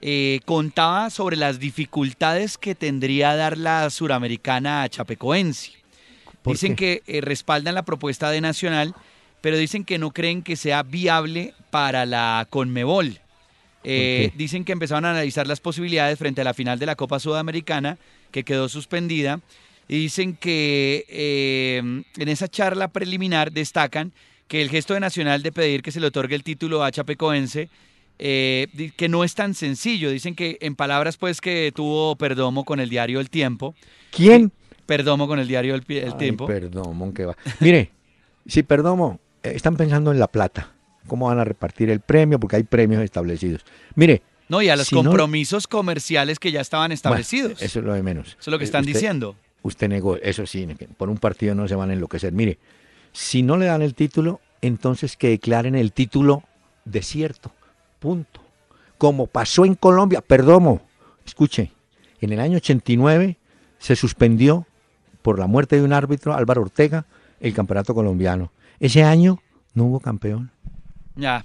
eh, contaba sobre las dificultades que tendría dar la suramericana a Chapecoense. ¿Por Dicen qué? que eh, respaldan la propuesta de Nacional, pero dicen que no creen que sea viable para la Conmebol. Eh, dicen que empezaron a analizar las posibilidades frente a la final de la Copa Sudamericana, que quedó suspendida. Y dicen que eh, en esa charla preliminar destacan que el gesto de Nacional de pedir que se le otorgue el título a Chapecoense, eh, que no es tan sencillo. Dicen que en palabras pues que tuvo Perdomo con el diario El Tiempo. ¿Quién? Perdomo con el diario El, Pi- El Ay, Tiempo. Perdomo, que va. Mire, si Perdomo, eh, están pensando en la plata. ¿Cómo van a repartir el premio? Porque hay premios establecidos. Mire. No, y a los si no- compromisos comerciales que ya estaban establecidos. Bueno, eso es lo de menos. Eso es lo que Eh, están usted- diciendo. Usted negó, eso sí, por un partido no se van a enloquecer. Mire, si no le dan el título, entonces que declaren el título desierto. Punto. Como pasó en Colombia, Perdomo, escuche, en el año 89 se suspendió por la muerte de un árbitro, Álvaro Ortega, el campeonato colombiano. Ese año no hubo campeón. Ya.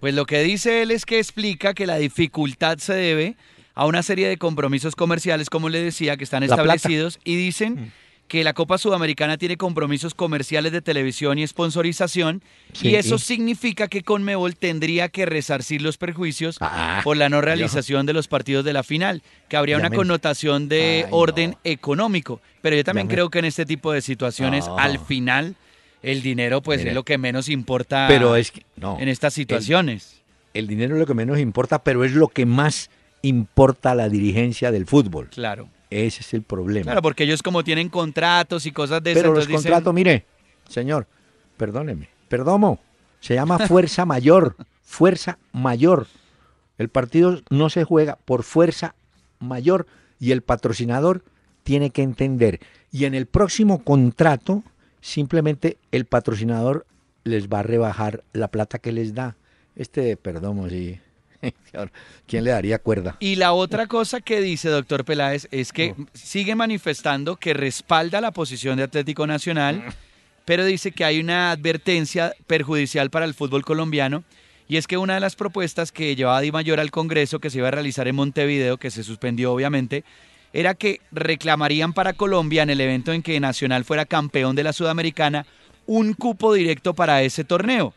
Pues lo que dice él es que explica que la dificultad se debe a una serie de compromisos comerciales, como le decía, que están La plata. establecidos y dicen que la Copa Sudamericana tiene compromisos comerciales de televisión y sponsorización Sí, y eso significa que Conmebol tendría que resarcir los perjuicios Ah, por la no realización de los partidos de la final, que habría Ya una me- connotación de Ay, orden no. económico. Pero yo también Ya me- creo que en este tipo de situaciones, No. al final, el dinero pues es lo que menos importa Pero es que, no, en estas situaciones. el dinero es lo que menos importa, pero es lo que más importa a la dirigencia del fútbol. Claro. Ese es el problema. Claro, porque ellos como tienen contratos y cosas de Pero esas, los entonces dicen, contratos, mire, señor, perdóneme, perdomo, se llama fuerza mayor, fuerza mayor. El partido no se juega por fuerza mayor y el patrocinador tiene que entender. Y en el próximo contrato, simplemente el patrocinador les va a rebajar la plata que les da. Este perdomo, sí. ¿Quién le daría cuerda? Y la otra cosa que dice doctor Peláez es que sigue manifestando que respalda la posición de Atlético Nacional, pero dice que hay una advertencia perjudicial para el fútbol colombiano. Y es que una de las propuestas que llevaba Di Mayor al Congreso, que se iba a realizar en Montevideo, que se suspendió obviamente, era que reclamarían para Colombia en el evento en que Nacional fuera campeón de la Sudamericana un cupo directo para ese torneo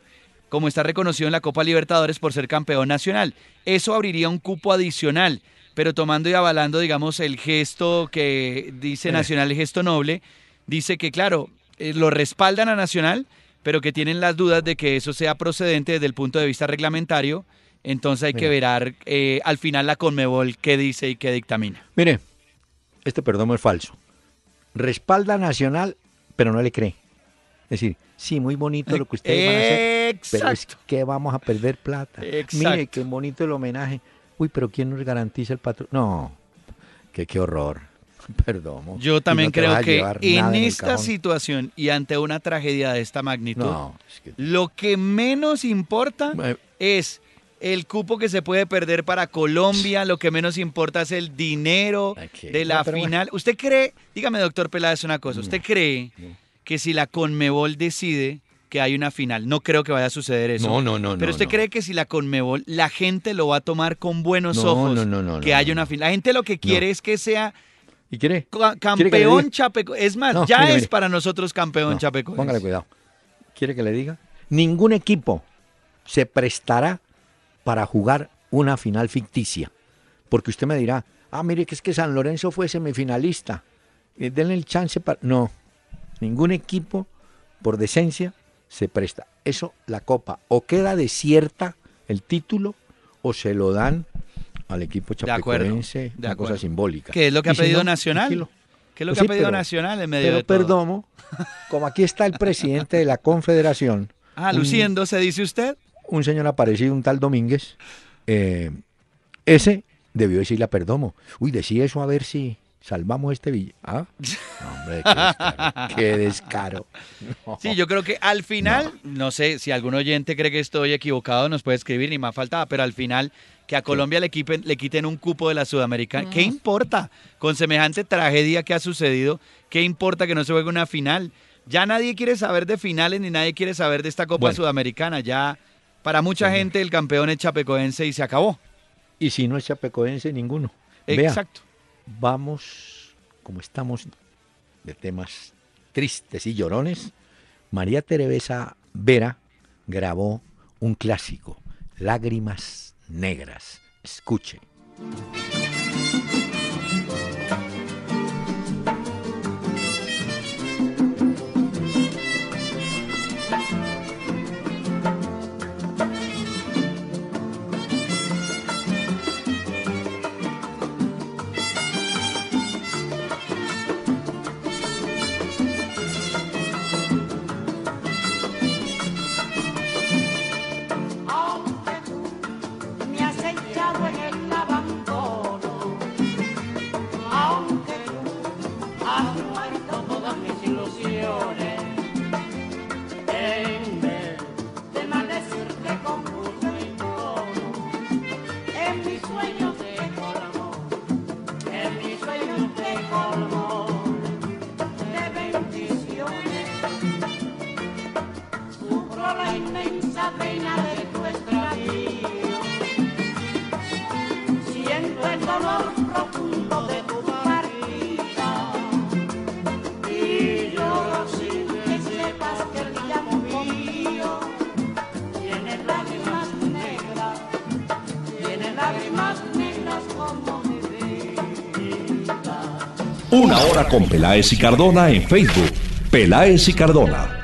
como está reconocido en la Copa Libertadores por ser campeón nacional. Eso abriría un cupo adicional, pero tomando y avalando, digamos, el gesto que dice Nacional, el gesto noble, dice que, claro, eh, lo respaldan a Nacional, pero que tienen las dudas de que eso sea procedente desde el punto de vista reglamentario. Entonces hay que Mira. ver eh, al final la Conmebol qué dice y qué dictamina. Mire, este perdomo es falso. Respalda a Nacional, pero no le cree. Es decir, sí, muy bonito lo que ustedes van a hacer, pero es Exacto. que vamos a perder plata. Mire, Exacto. qué bonito el homenaje. Uy, pero ¿quién nos garantiza el patrón? No, que qué horror. Perdomo. Yo también no creo que en esta situación y ante una tragedia de esta magnitud, No, es que- Lo que menos importa es el cupo que se puede perder para Colombia, lo que menos importa es el dinero de la no, pero bueno. final. ¿Usted cree, dígame doctor Peláez una cosa, ¿usted cree. Que si la Conmebol decide que hay una final, no creo que vaya a suceder eso, No, no, no. pero usted no. cree que si la Conmebol, la gente lo va a tomar con buenos No, ojos, no, no, no, que haya una final. La gente lo que quiere es que sea ¿Y quiere? ca- ¿Quiere que le campeón? Chapeco. Es más, No, ya es para nosotros campeón No, Chapeco. Póngale cuidado. ¿Quiere que le diga? Ningún equipo se prestará para jugar una final ficticia. Porque usted me dirá, ah, mire que es que San Lorenzo fue semifinalista. Eh, denle el chance para... No, ningún equipo, por decencia, se presta. Eso, la copa, o queda desierta el título, o se lo dan al equipo chapecoense, de una cosa simbólica. ¿Qué es lo que ha si pedido no, Nacional? tranquilo. ¿Qué es lo Pues que sí, ha pedido pero- Nacional en medio Pero de todo? Perdomo, como aquí está el presidente de la confederación, Ah, luciendo, se dice usted. un señor aparecido, un tal Domínguez, eh, ese debió decirle a Perdomo, uy, decía eso a ver si salvamos este billete. Ah, hombre, qué descaro. qué descaro. No. Sí, yo creo que al final, no. sé si algún oyente cree que estoy equivocado, nos puede escribir, ni más faltaba, pero al final que a Colombia le, quiten, le quiten un cupo de la Sudamericana, ¿qué importa? Con semejante tragedia que ha sucedido, ¿qué importa que no se juegue una final? Ya nadie quiere saber de finales ni nadie quiere saber de esta Copa Bueno. Sudamericana. Ya para mucha gente el campeón es Chapecoense y se acabó. Y si no es chapecoense, ninguno. Vea, Exacto. Vamos, como estamos de temas tristes y llorones, María Teresa Vera grabó un clásico, Lágrimas Negras. Escuche. Una hora con Peláez y Cardona en Facebook. Peláez y Cardona.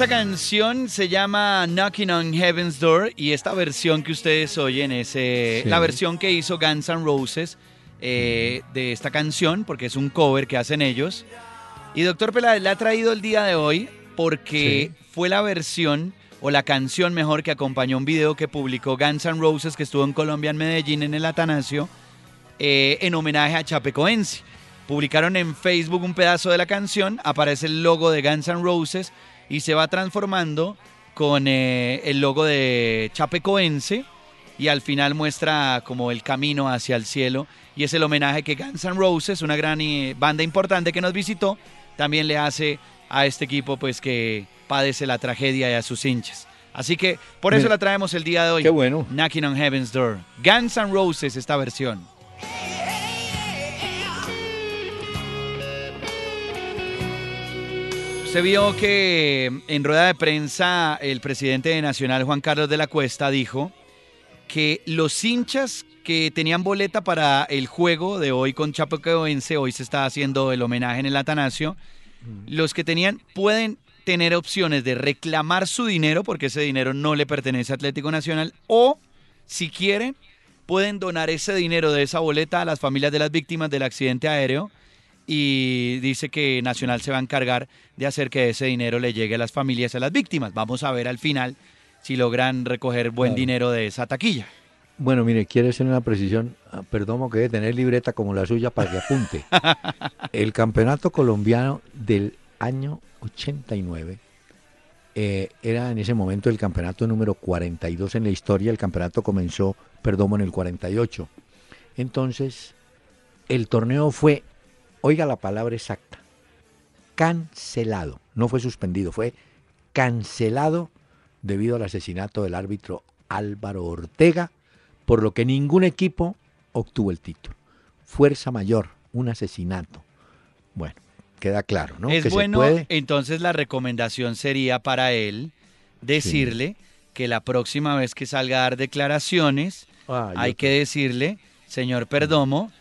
Esta canción se llama Knocking on Heaven's Door y esta versión que ustedes oyen es eh, Sí. la versión que hizo Guns N' Roses eh, de esta canción, porque es un cover que hacen ellos. Y Doctor Peláez la ha traído el día de hoy porque fue la versión o la canción mejor que acompañó un video que publicó Guns N' Roses que estuvo en Colombia, en Medellín, en el Atanasio, eh, en homenaje a Chapecoense. Publicaron en Facebook un pedazo de la canción, aparece el logo de Guns N' Roses y se va transformando con eh, el logo de Chapecoense y al final muestra como el camino hacia el cielo y es el homenaje que Guns N' Roses, una gran eh, banda importante que nos visitó, también le hace a este equipo pues que padece la tragedia y a sus hinchas. Así que por eso la traemos el día de hoy. qué bueno. Knocking on Heaven's Door. Guns N' Roses esta versión. Se vio que en rueda de prensa el presidente de Nacional, Juan Carlos de la Cuesta, dijo que los hinchas que tenían boleta para el juego de hoy con Chapecoense, hoy se está haciendo el homenaje en el Atanasio, los que tenían pueden tener opciones de reclamar su dinero, porque ese dinero no le pertenece a Atlético Nacional, o si quieren, pueden donar ese dinero de esa boleta a las familias de las víctimas del accidente aéreo y dice que Nacional se va a encargar de hacer que ese dinero le llegue a las familias, a las víctimas. Vamos a ver al final si logran recoger buen Claro. dinero de esa taquilla. Bueno, mire, quiere hacer una precisión. Ah, Perdomo que debe tener libreta como la suya para que apunte. El campeonato colombiano del año 89 eh, era en ese momento el campeonato número 42 en la historia. El campeonato comenzó, perdón, en el 48. Entonces, el torneo fue, oiga la palabra exacta, cancelado. No fue suspendido, fue cancelado debido al asesinato del árbitro Álvaro Ortega, por lo que ningún equipo obtuvo el título. Fuerza mayor, un asesinato. Bueno, queda claro, ¿no? Es Que bueno, puede- entonces la recomendación sería para él decirle que la próxima vez que salga a dar declaraciones, Ah, hay que decirle, señor Perdomo,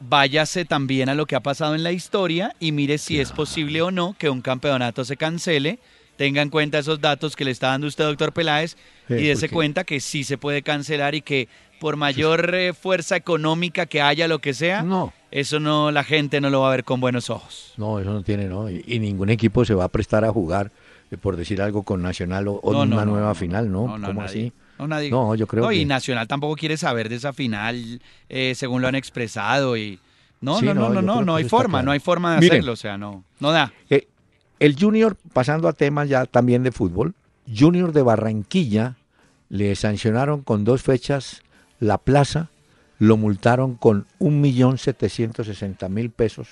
váyase también a lo que ha pasado en la historia y mire si es posible o no que un campeonato se cancele. Tenga en cuenta esos datos que le está dando usted, doctor Peláez, Sí, y dése cuenta que sí se puede cancelar y que por mayor eh, fuerza económica que haya, lo que sea, No, eso no, la gente no lo va a ver con buenos ojos. no, eso no tiene, ¿no? Y, y ningún equipo se va a prestar a jugar, eh, por decir algo, con Nacional o, o No, una no, nueva final, ¿no? ¿Cómo así? No, nadie- No, yo creo No, y Nacional tampoco quiere saber de esa final, eh, según lo han expresado. y No, Sí, no, no, no, no, no, hay forma, claro. no hay forma de Miren. hacerlo, o sea, no, no da. Eh, el Junior, pasando a temas ya también de fútbol, Junior de Barranquilla le sancionaron con dos fechas la plaza, lo multaron con 1.760.000 pesos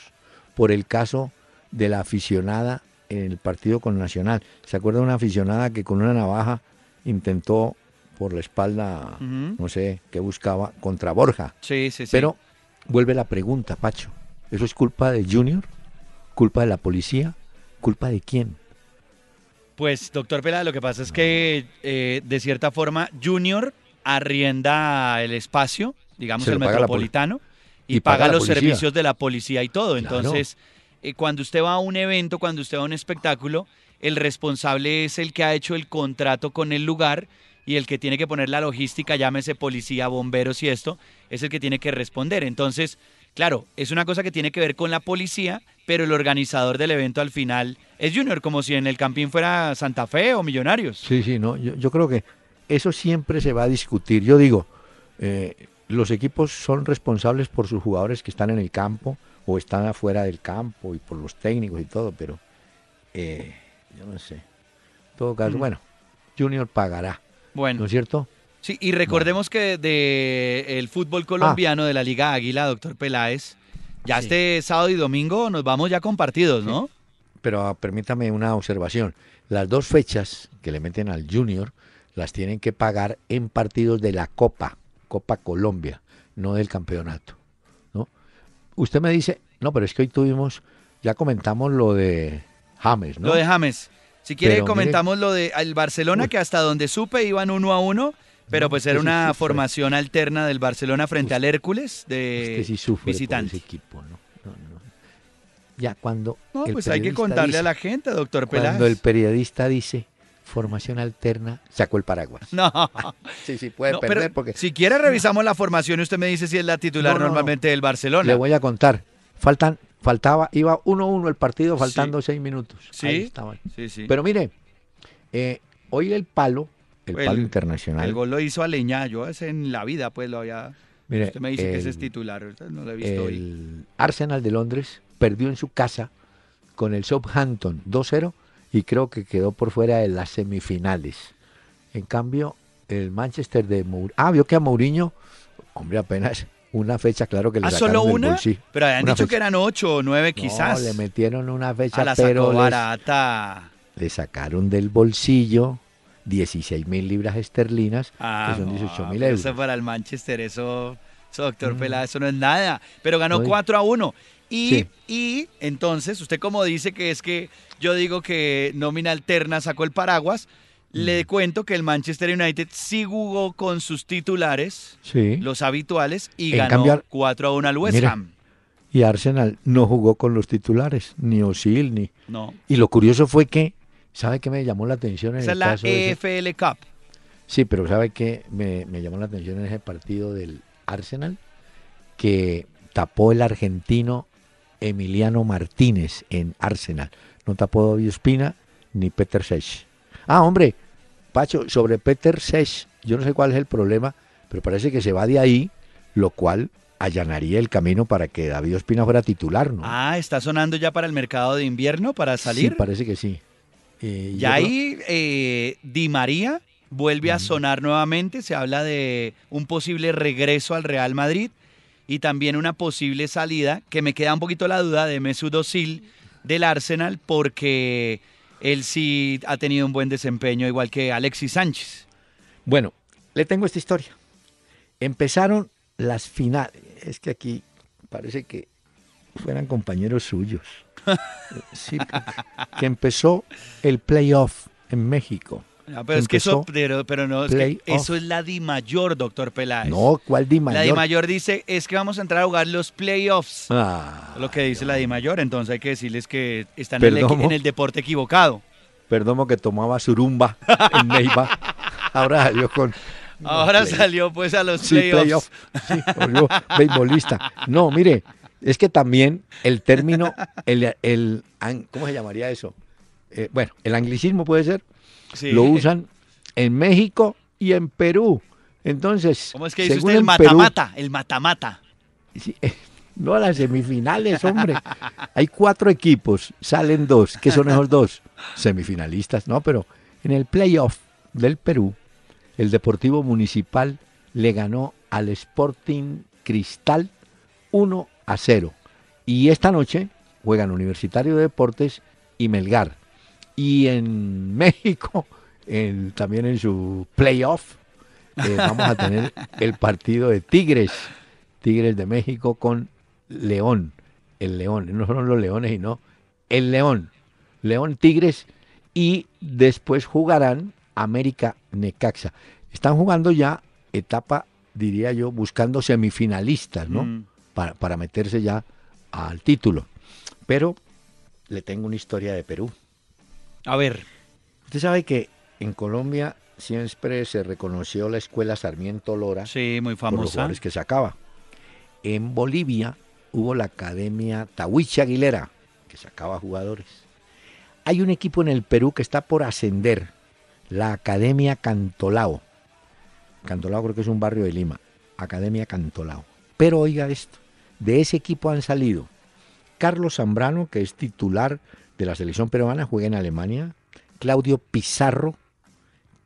por el caso de la aficionada en el partido con Nacional. ¿Se acuerda de una aficionada que con una navaja intentó por la espalda, no sé, qué buscaba, contra Borja? Sí, sí, sí. Pero vuelve la pregunta, Pacho. ¿Eso es culpa de Junior? ¿Culpa de la policía? ¿Culpa de quién? Pues, doctor Pela, lo que pasa es que, eh, de cierta forma, Junior arrienda el espacio, digamos Se el metropolitano, y, y paga, los servicios de la policía y todo. Claro. Entonces, eh, cuando usted va a un evento, cuando usted va a un espectáculo, el responsable es el que ha hecho el contrato con el lugar y el que tiene que poner la logística, llámese policía, bomberos y esto, es el que tiene que responder. Entonces, claro, es una cosa que tiene que ver con la policía, pero el organizador del evento al final es Junior, como si en el Campín fuera Santa Fe o Millonarios. Sí, sí, no. Yo, yo creo que eso siempre se va a discutir. Yo digo, eh, los equipos son responsables por sus jugadores que están en el campo o están afuera del campo y por los técnicos y todo, pero eh, yo no sé. En todo caso, Mm. bueno, Junior pagará, Bueno, ¿no es cierto? sí, y recordemos que de el fútbol colombiano de la Liga Águila, doctor Peláez, ya Sí. este sábado y domingo nos vamos ya con partidos, ¿no? Pero ah, permítame una observación. Las dos fechas que le meten al Junior las tienen que pagar en partidos de la Copa, Copa Colombia, no del campeonato. ¿no? Usted me dice, no, pero es que hoy tuvimos, ya comentamos lo de James, ¿no? Lo de James. Si quiere Pero mire- comentamos lo de el Barcelona, Uy. que hasta donde supe iban uno a uno, pero pues era una formación alterna del Barcelona frente al Hércules de Este sí visitante. equipo, ¿no? No, no. Ya cuando No, el pues hay que contarle dice- a la gente, doctor Peláez. cuando el periodista dice formación alterna, sacó el paraguas. No, Sí, sí, puede perder porque si quiere revisamos la formación y usted me dice si es la titular No, no, no. normalmente del Barcelona. Le voy a contar. Faltan, faltaba, iba 1-1 el partido, faltando seis minutos. Sí. Ahí estaban. Sí, sí. Pero mire, eh, hoy el palo, el, palo internacional. el gol lo hizo Aleñá, yo ese en la vida pues lo había... mire, Usted me dice que ese es titular, no lo he visto hoy. El Arsenal de Londres perdió en su casa con el Southampton 2-0 y creo que quedó por fuera de las semifinales. En cambio, el Manchester de Mourinho. Ah, vio que a Mourinho, hombre, apenas una fecha, claro que le ¿Ah, sacaron solo una? bolsillo. Pero habían Una dicho fecha. que eran ocho o nueve No, quizás. le metieron una fecha, a la pero les- barata. le sacaron del bolsillo 16 mil libras esterlinas, Ah, que son no, 18 mil euros. Eso para el Manchester, eso, eso doctor Mm. Peláez, eso no es nada. Pero ganó No, y- 4 a 1. Y, Sí. y entonces, usted como dice que es que yo digo que nómina alterna sacó el paraguas, le cuento que el Manchester United sí jugó con sus titulares, Sí. los habituales, y En ganó cambio, 4 a 1 al West Ham. Y Arsenal no jugó con los titulares, ni Osil, ni... No, Y lo curioso fue que, ¿sabe qué me llamó la atención en esa es la ese- EFL Cup. Sí, pero ¿sabe qué me, me llamó la atención en ese partido del Arsenal? Que tapó el argentino Emiliano Martínez en Arsenal. No tapó David Espina ni Peter Sech. Ah, hombre, Pacho, sobre Peter Sech, yo no sé cuál es el problema, pero parece que se va de ahí, lo cual allanaría el camino para que David Ospina fuera titular, ¿no? Ah, está sonando ya para el mercado de invierno para salir. Sí, parece que sí. Eh, Y creo- ahí eh, Di María vuelve a sonar nuevamente, se habla de un posible regreso al Real Madrid y también una posible salida, que me queda un poquito la duda de Mesut Özil del Arsenal porque él sí ha tenido un buen desempeño igual que Alexis Sánchez. Bueno, le tengo esta historia. Empezaron las finales. Es que aquí parece que fueran compañeros suyos. Sí, que empezó el playoff en México. Ah, pero es que eso, pero, pero no, es que eso es la Di Mayor, doctor Peláez. No, ¿cuál Di La Di Mayor? Mayor dice, es que vamos a entrar a jugar los playoffs. Ah, lo que dice la Di Mayor, entonces hay que decirles que están en el, en deporte equivocado. Perdomo que tomaba surumba en Neiva. Ahora salió con. no, Ahora salió pues a los Sí, playoffs. playoff. Sí, volvió beisbolista. No, mire, es que también el término, el, el ¿cómo se llamaría eso? Eh, bueno, el anglicismo puede ser, Sí. lo usan en México y en Perú. Entonces, ¿Cómo es que dice usted el en Perú- mata-mata? El mata-mata. Sí, no a las semifinales, hombre. Hay cuatro equipos, salen dos. ¿Qué son esos dos? Semifinalistas, ¿no? Pero en el playoff del Perú, el Deportivo Municipal le ganó al Sporting Cristal 1 a 0. Y esta noche juegan Universitario de Deportes y Melgar. Y en México, en- también en su playoff, eh, vamos a tener el partido de Tigres. Tigres de México con León. El León, no son los leones y no, el León. León Tigres y después jugarán América Necaxa. Están jugando ya etapa, diría yo, buscando semifinalistas, ¿no? Mm. Para, para meterse ya al título. Pero le tengo una historia de Perú. A ver, Usted sabe que en Colombia siempre se reconoció la escuela Sarmiento Lora sí, muy por los famosa. jugadores que sacaba. En Bolivia hubo la Academia Tahuichi Aguilera, que sacaba jugadores. Hay un equipo en el Perú que está por ascender, la Academia Cantolao. Cantolao creo que es un barrio de Lima. Academia Cantolao. Pero oiga esto, de ese equipo han salido Carlos Zambrano, que es titular de la selección peruana, juega en Alemania, Claudio Pizarro,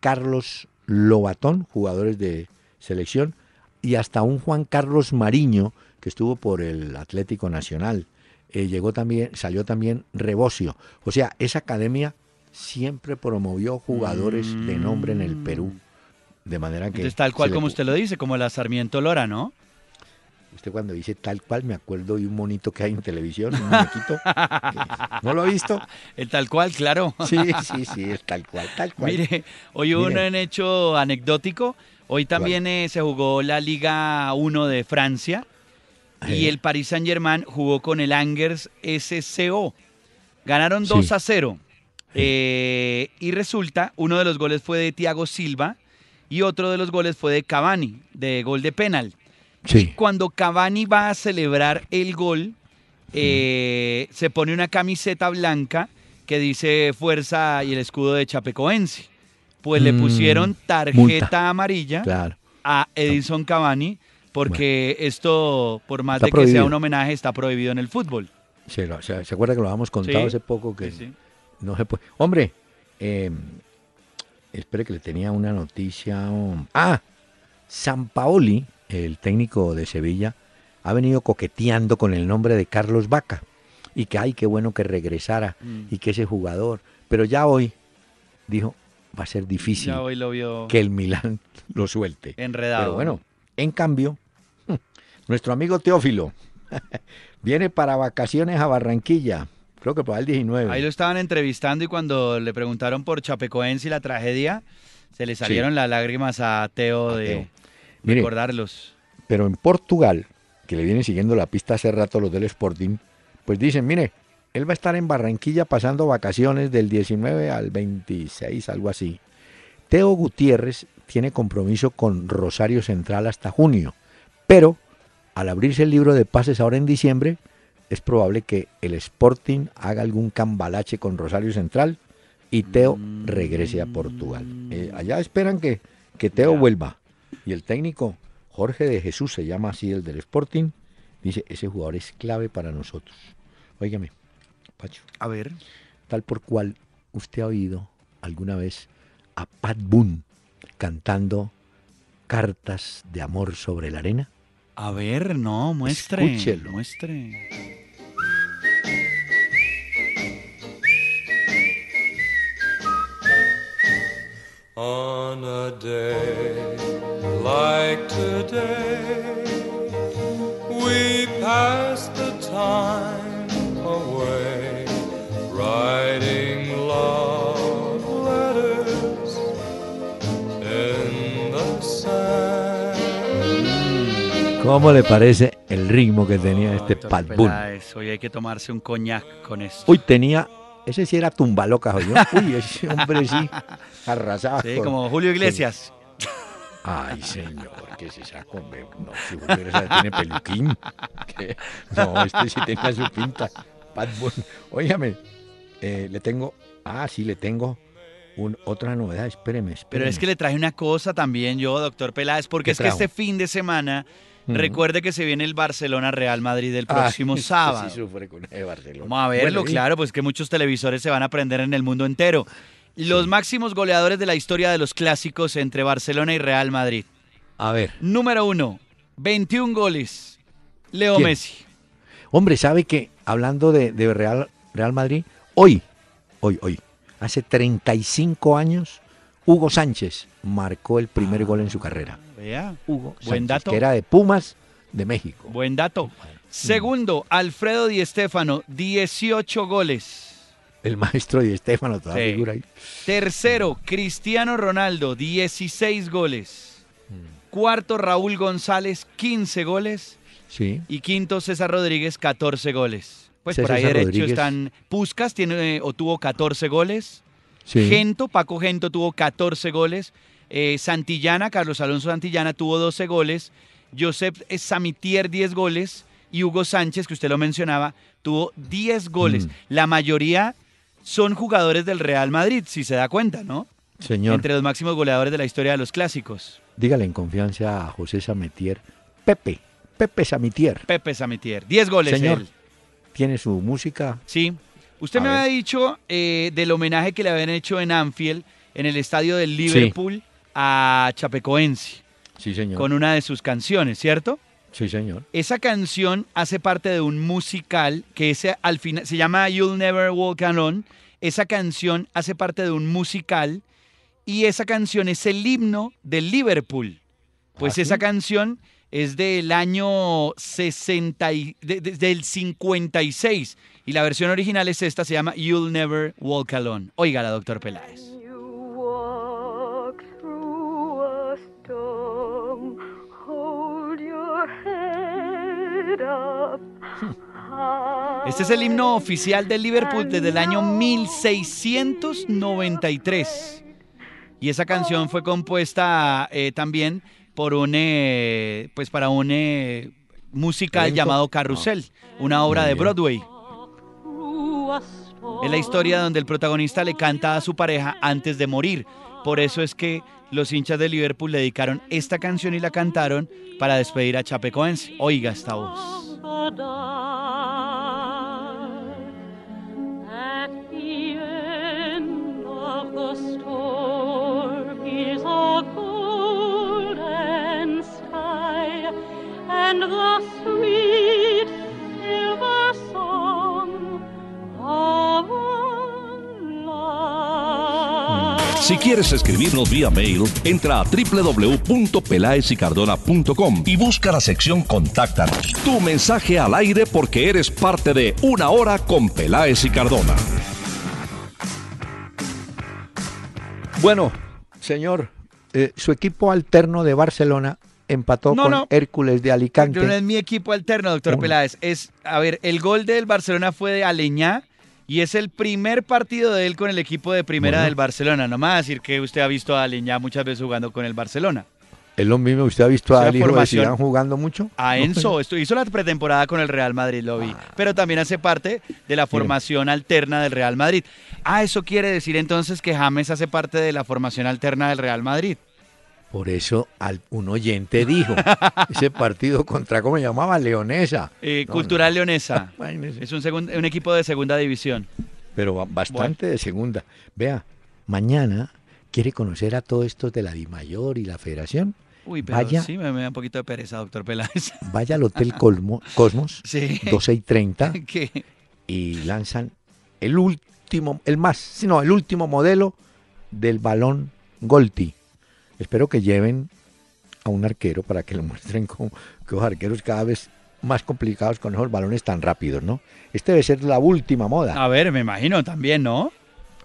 Carlos Lobatón, jugadores de selección, y hasta un Juan Carlos Mariño, que estuvo por el Atlético Nacional. Eh, llegó también, salió también Rebocio. O sea, esa academia siempre promovió jugadores de nombre en el Perú. De manera que. Entonces, tal cual le como usted lo dice, como la Sarmiento Lora, ¿no? Usted cuando dice tal cual, me acuerdo de un monito que hay en televisión, un muñequito. ¿No lo ha visto? El tal cual, claro. Sí, sí, sí, es tal cual, tal cual. Mire, hoy hubo un hecho anecdótico. Hoy también eh, se jugó la Liga 1 de Francia y Eh. el Paris Saint Germain jugó con el Angers SCO. Ganaron Sí. 2 a 0. Eh, y resulta, uno de los goles fue de Thiago Silva y otro de los goles fue de Cavani, de gol de penal. Sí. Cuando Cavani va a celebrar el gol, eh, se pone una camiseta blanca que dice fuerza y el escudo de Chapecoense. Pues le Mm, pusieron tarjeta multa. amarilla Claro. a Edison Cavani porque esto, por más Está de que sea un homenaje, está prohibido en el fútbol. Se, lo- se- se acuerda que lo habíamos contado Sí, hace poco que sí, no se puede. Hombre, eh, espere que le tenía una noticia. um, Ah, San Paoli, el técnico de Sevilla, ha venido coqueteando con el nombre de Carlos Vaca. Y que ay, qué bueno que regresara Mm. y que ese jugador. Pero ya hoy dijo, va a ser difícil Ya hoy lo vio que el Milán lo suelte. enredado. Pero bueno, en cambio, nuestro amigo Teófilo viene para vacaciones a Barranquilla. Creo que para el 19. Ahí lo estaban entrevistando y cuando le preguntaron por Chapecoense y la tragedia, se le salieron las lágrimas a Teo A de. Mire, recordarlos. pero en Portugal, que le vienen siguiendo la pista hace rato los del Sporting, pues dicen, mire, él va a estar en Barranquilla pasando vacaciones del 19 al 26, algo así. Teo Gutiérrez tiene compromiso con Rosario Central hasta junio, pero al abrirse el libro de pases ahora en diciembre, es probable que el Sporting haga algún cambalache con Rosario Central y Teo regrese a Portugal. Eh, allá esperan que, que Teo Ya. vuelva. Y el técnico Jorge de Jesús, se llama así el del Sporting, dice, ese jugador es clave para nosotros. Óigame, Pacho, A ver. tal por cual usted ha oído alguna vez a Pat Boone cantando cartas de amor sobre la arena? A ver, no, muestre. Escúchelo. Muestre. On a day like today, we pass the time away, writing love letters in the sand. ¿Cómo le parece el ritmo que tenía este Doctor Pat Boone? Hoy hay que tomarse un coñac con esto. Uy, tenía, ese sí era tumbaloca, yo. Uy, ese hombre sí arrasaba. Sí, con- como Julio Iglesias. Ay, señor, ¿qué es esa come? No, si Julio tiene peluquín. ¿Qué? No, este sí tenía su pinta. Óigame, eh, le tengo, ah, sí, le tengo un, otra novedad, espéreme, espéreme. Pero es que le traje una cosa también yo, doctor Peláez, porque ¿Qué es que este fin de semana, recuerde que se viene el Barcelona-Real Madrid el próximo sábado. Sí sufre con el Barcelona. Vamos a verlo, Bueno, claro, pues que muchos televisores se van a aprender en el mundo entero. Los máximos goleadores de la historia de los clásicos entre Barcelona y Real Madrid. A ver, Número uno, 21 goles. Leo ¿Quién? Messi. hombre, ¿sabe que hablando de, de Real, Real Madrid, hoy, hoy, hoy, hace 35 años, Hugo Sánchez marcó el primer gol en su carrera. Vea, Hugo Buen dato. que era de Pumas de México. buen dato. Segundo, Alfredo Di Stéfano, 18 goles. El maestro de Estefano, toda Sí. figura ahí. Tercero, Cristiano Ronaldo, 16 goles. Mm. Cuarto, Raúl González, 15 goles. Sí. Y quinto, César Rodríguez, 14 goles. Pues por César ahí derecho Rodríguez. están Puscas, tiene, eh, o tuvo 14 goles. sí. Gento, Paco Gento tuvo 14 goles. Eh, Santillana, Carlos Alonso Santillana tuvo 12 goles. Josep Samitier 10 goles. Y Hugo Sánchez, que usted lo mencionaba, tuvo 10 goles. Mm. La mayoría son jugadores del Real Madrid, si se da cuenta, ¿no? Señor, Entre los máximos goleadores de la historia de los clásicos. dígale en confianza a José Samitier. Pepe, Pepe Samitier, Pepe Samitier, 10 goles Señor. él. tiene su música. Sí. Usted A me ver. había dicho eh, del homenaje que le habían hecho en Anfield, en el estadio del Liverpool, a Chapecoense, Sí, señor. con una de sus canciones, ¿cierto? Sí, señor. Esa canción hace parte de un musical que ese, al final se llama You'll Never Walk Alone. Esa canción hace parte de un musical y esa canción es el himno del Liverpool. Pues ¿Ah, sí? esa canción es del año 60 y- de- de- del 56 y la versión original es esta, se llama You'll Never Walk Alone. Oígala, doctor Peláez. Este es el himno oficial del Liverpool desde el año 1693. Y esa canción fue compuesta eh, también por un, eh, pues para un eh, musical llamado Carrusel, una obra Muy de. Broadway. Es la historia donde el protagonista le canta a su pareja antes de morir. Por eso es que los hinchas de Liverpool le dedicaron esta canción y la cantaron para despedir a Chapecoense. Oiga esta voz. At the end of the storm is a golden sky, and the sweet Si quieres escribirnos vía mail, entra a www.pelaesicardona.com y busca la sección Contáctanos. Tu mensaje al aire porque eres parte de Una Hora con Peláez y Cardona. Bueno, señor, eh, su equipo alterno de Barcelona empató No, con no. Hércules de Alicante. Yo no es mi equipo alterno, doctor Uno. Peláez. Es, a ver, el gol del Barcelona fue de Aleñá y es el primer partido de él con el equipo de primera Bueno. del Barcelona. No me va a decir que usted ha visto a Aleñá muchas veces jugando con el Barcelona. Es lo mismo, ¿usted ha visto Sí, la al hijo de formación. Zidane jugando mucho? A Enzo, esto hizo la pretemporada con el Real Madrid, lo vi. Pero también hace parte de la formación alterna del Real Madrid. Ah, eso quiere decir entonces que James hace parte de la formación alterna del Real Madrid. Por eso al- un oyente dijo, ese partido contra, ¿cómo se llamaba? Leonesa. Eh, No, Cultural no. Leonesa. Es un, segun- un equipo de segunda división. pero ba- bastante de segunda. Vea, mañana quiere conocer a todos estos de la DIMAYOR y la Federación. Uy, pero Vaya. sí, me, me da un poquito de pereza, doctor Peláez. Vaya al Hotel Colmo- Cosmos, Sí. 12 y 30, que y lanzan el último, el más, no, el último modelo del balón Golti. Espero que lleven a un arquero para que lo muestren como que los arqueros cada vez más complicados con esos balones tan rápidos, ¿no? Este debe ser la última moda. A ver, me imagino también, ¿no?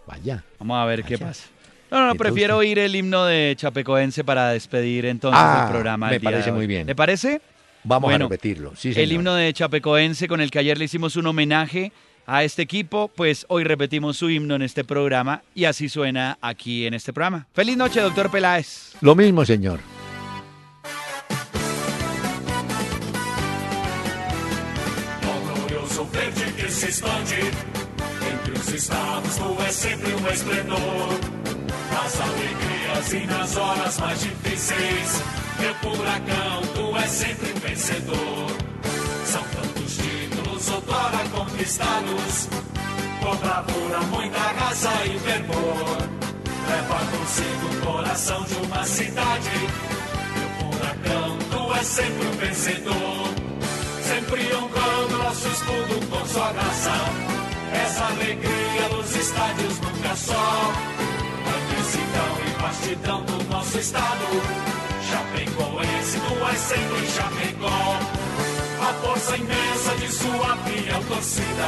Vaya. Vamos a ver qué pasa. No, no, Entonces- prefiero oír el himno de Chapecoense para despedir entonces Ah, el programa. me parece muy bien. ¿Le parece? Vamos Bueno, a repetirlo. Sí, el himno de Chapecoense con el que ayer le hicimos un homenaje a este equipo, pues hoy repetimos su himno en este programa y así suena aquí en este programa. Feliz noche, doctor Peláez. Lo mismo, señor. glorioso verde que se expande entre os estados, tu é sempre um esplendor. Nas alegrias e nas horas mais difíceis, meu furacão, tu és sempre um vencedor. São títulos outrora conquistados, com bravura, muita raça e fervor. Leva consigo o coração de uma cidade, meu furacão, tu és sempre um vencedor sempre honrando nosso escudo com sua graça. Essa alegria nos estádios nunca só. Mansidão e vastidão do nosso estado. Chapecoense, tu és sempre Chapecó. A força imensa de sua fiel torcida.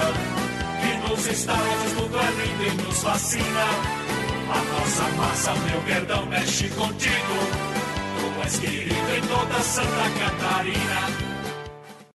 Que nos estádios lindo e nos fascina. A nossa massa, meu perdão, mexe contigo. Tu és querido em toda Santa Catarina.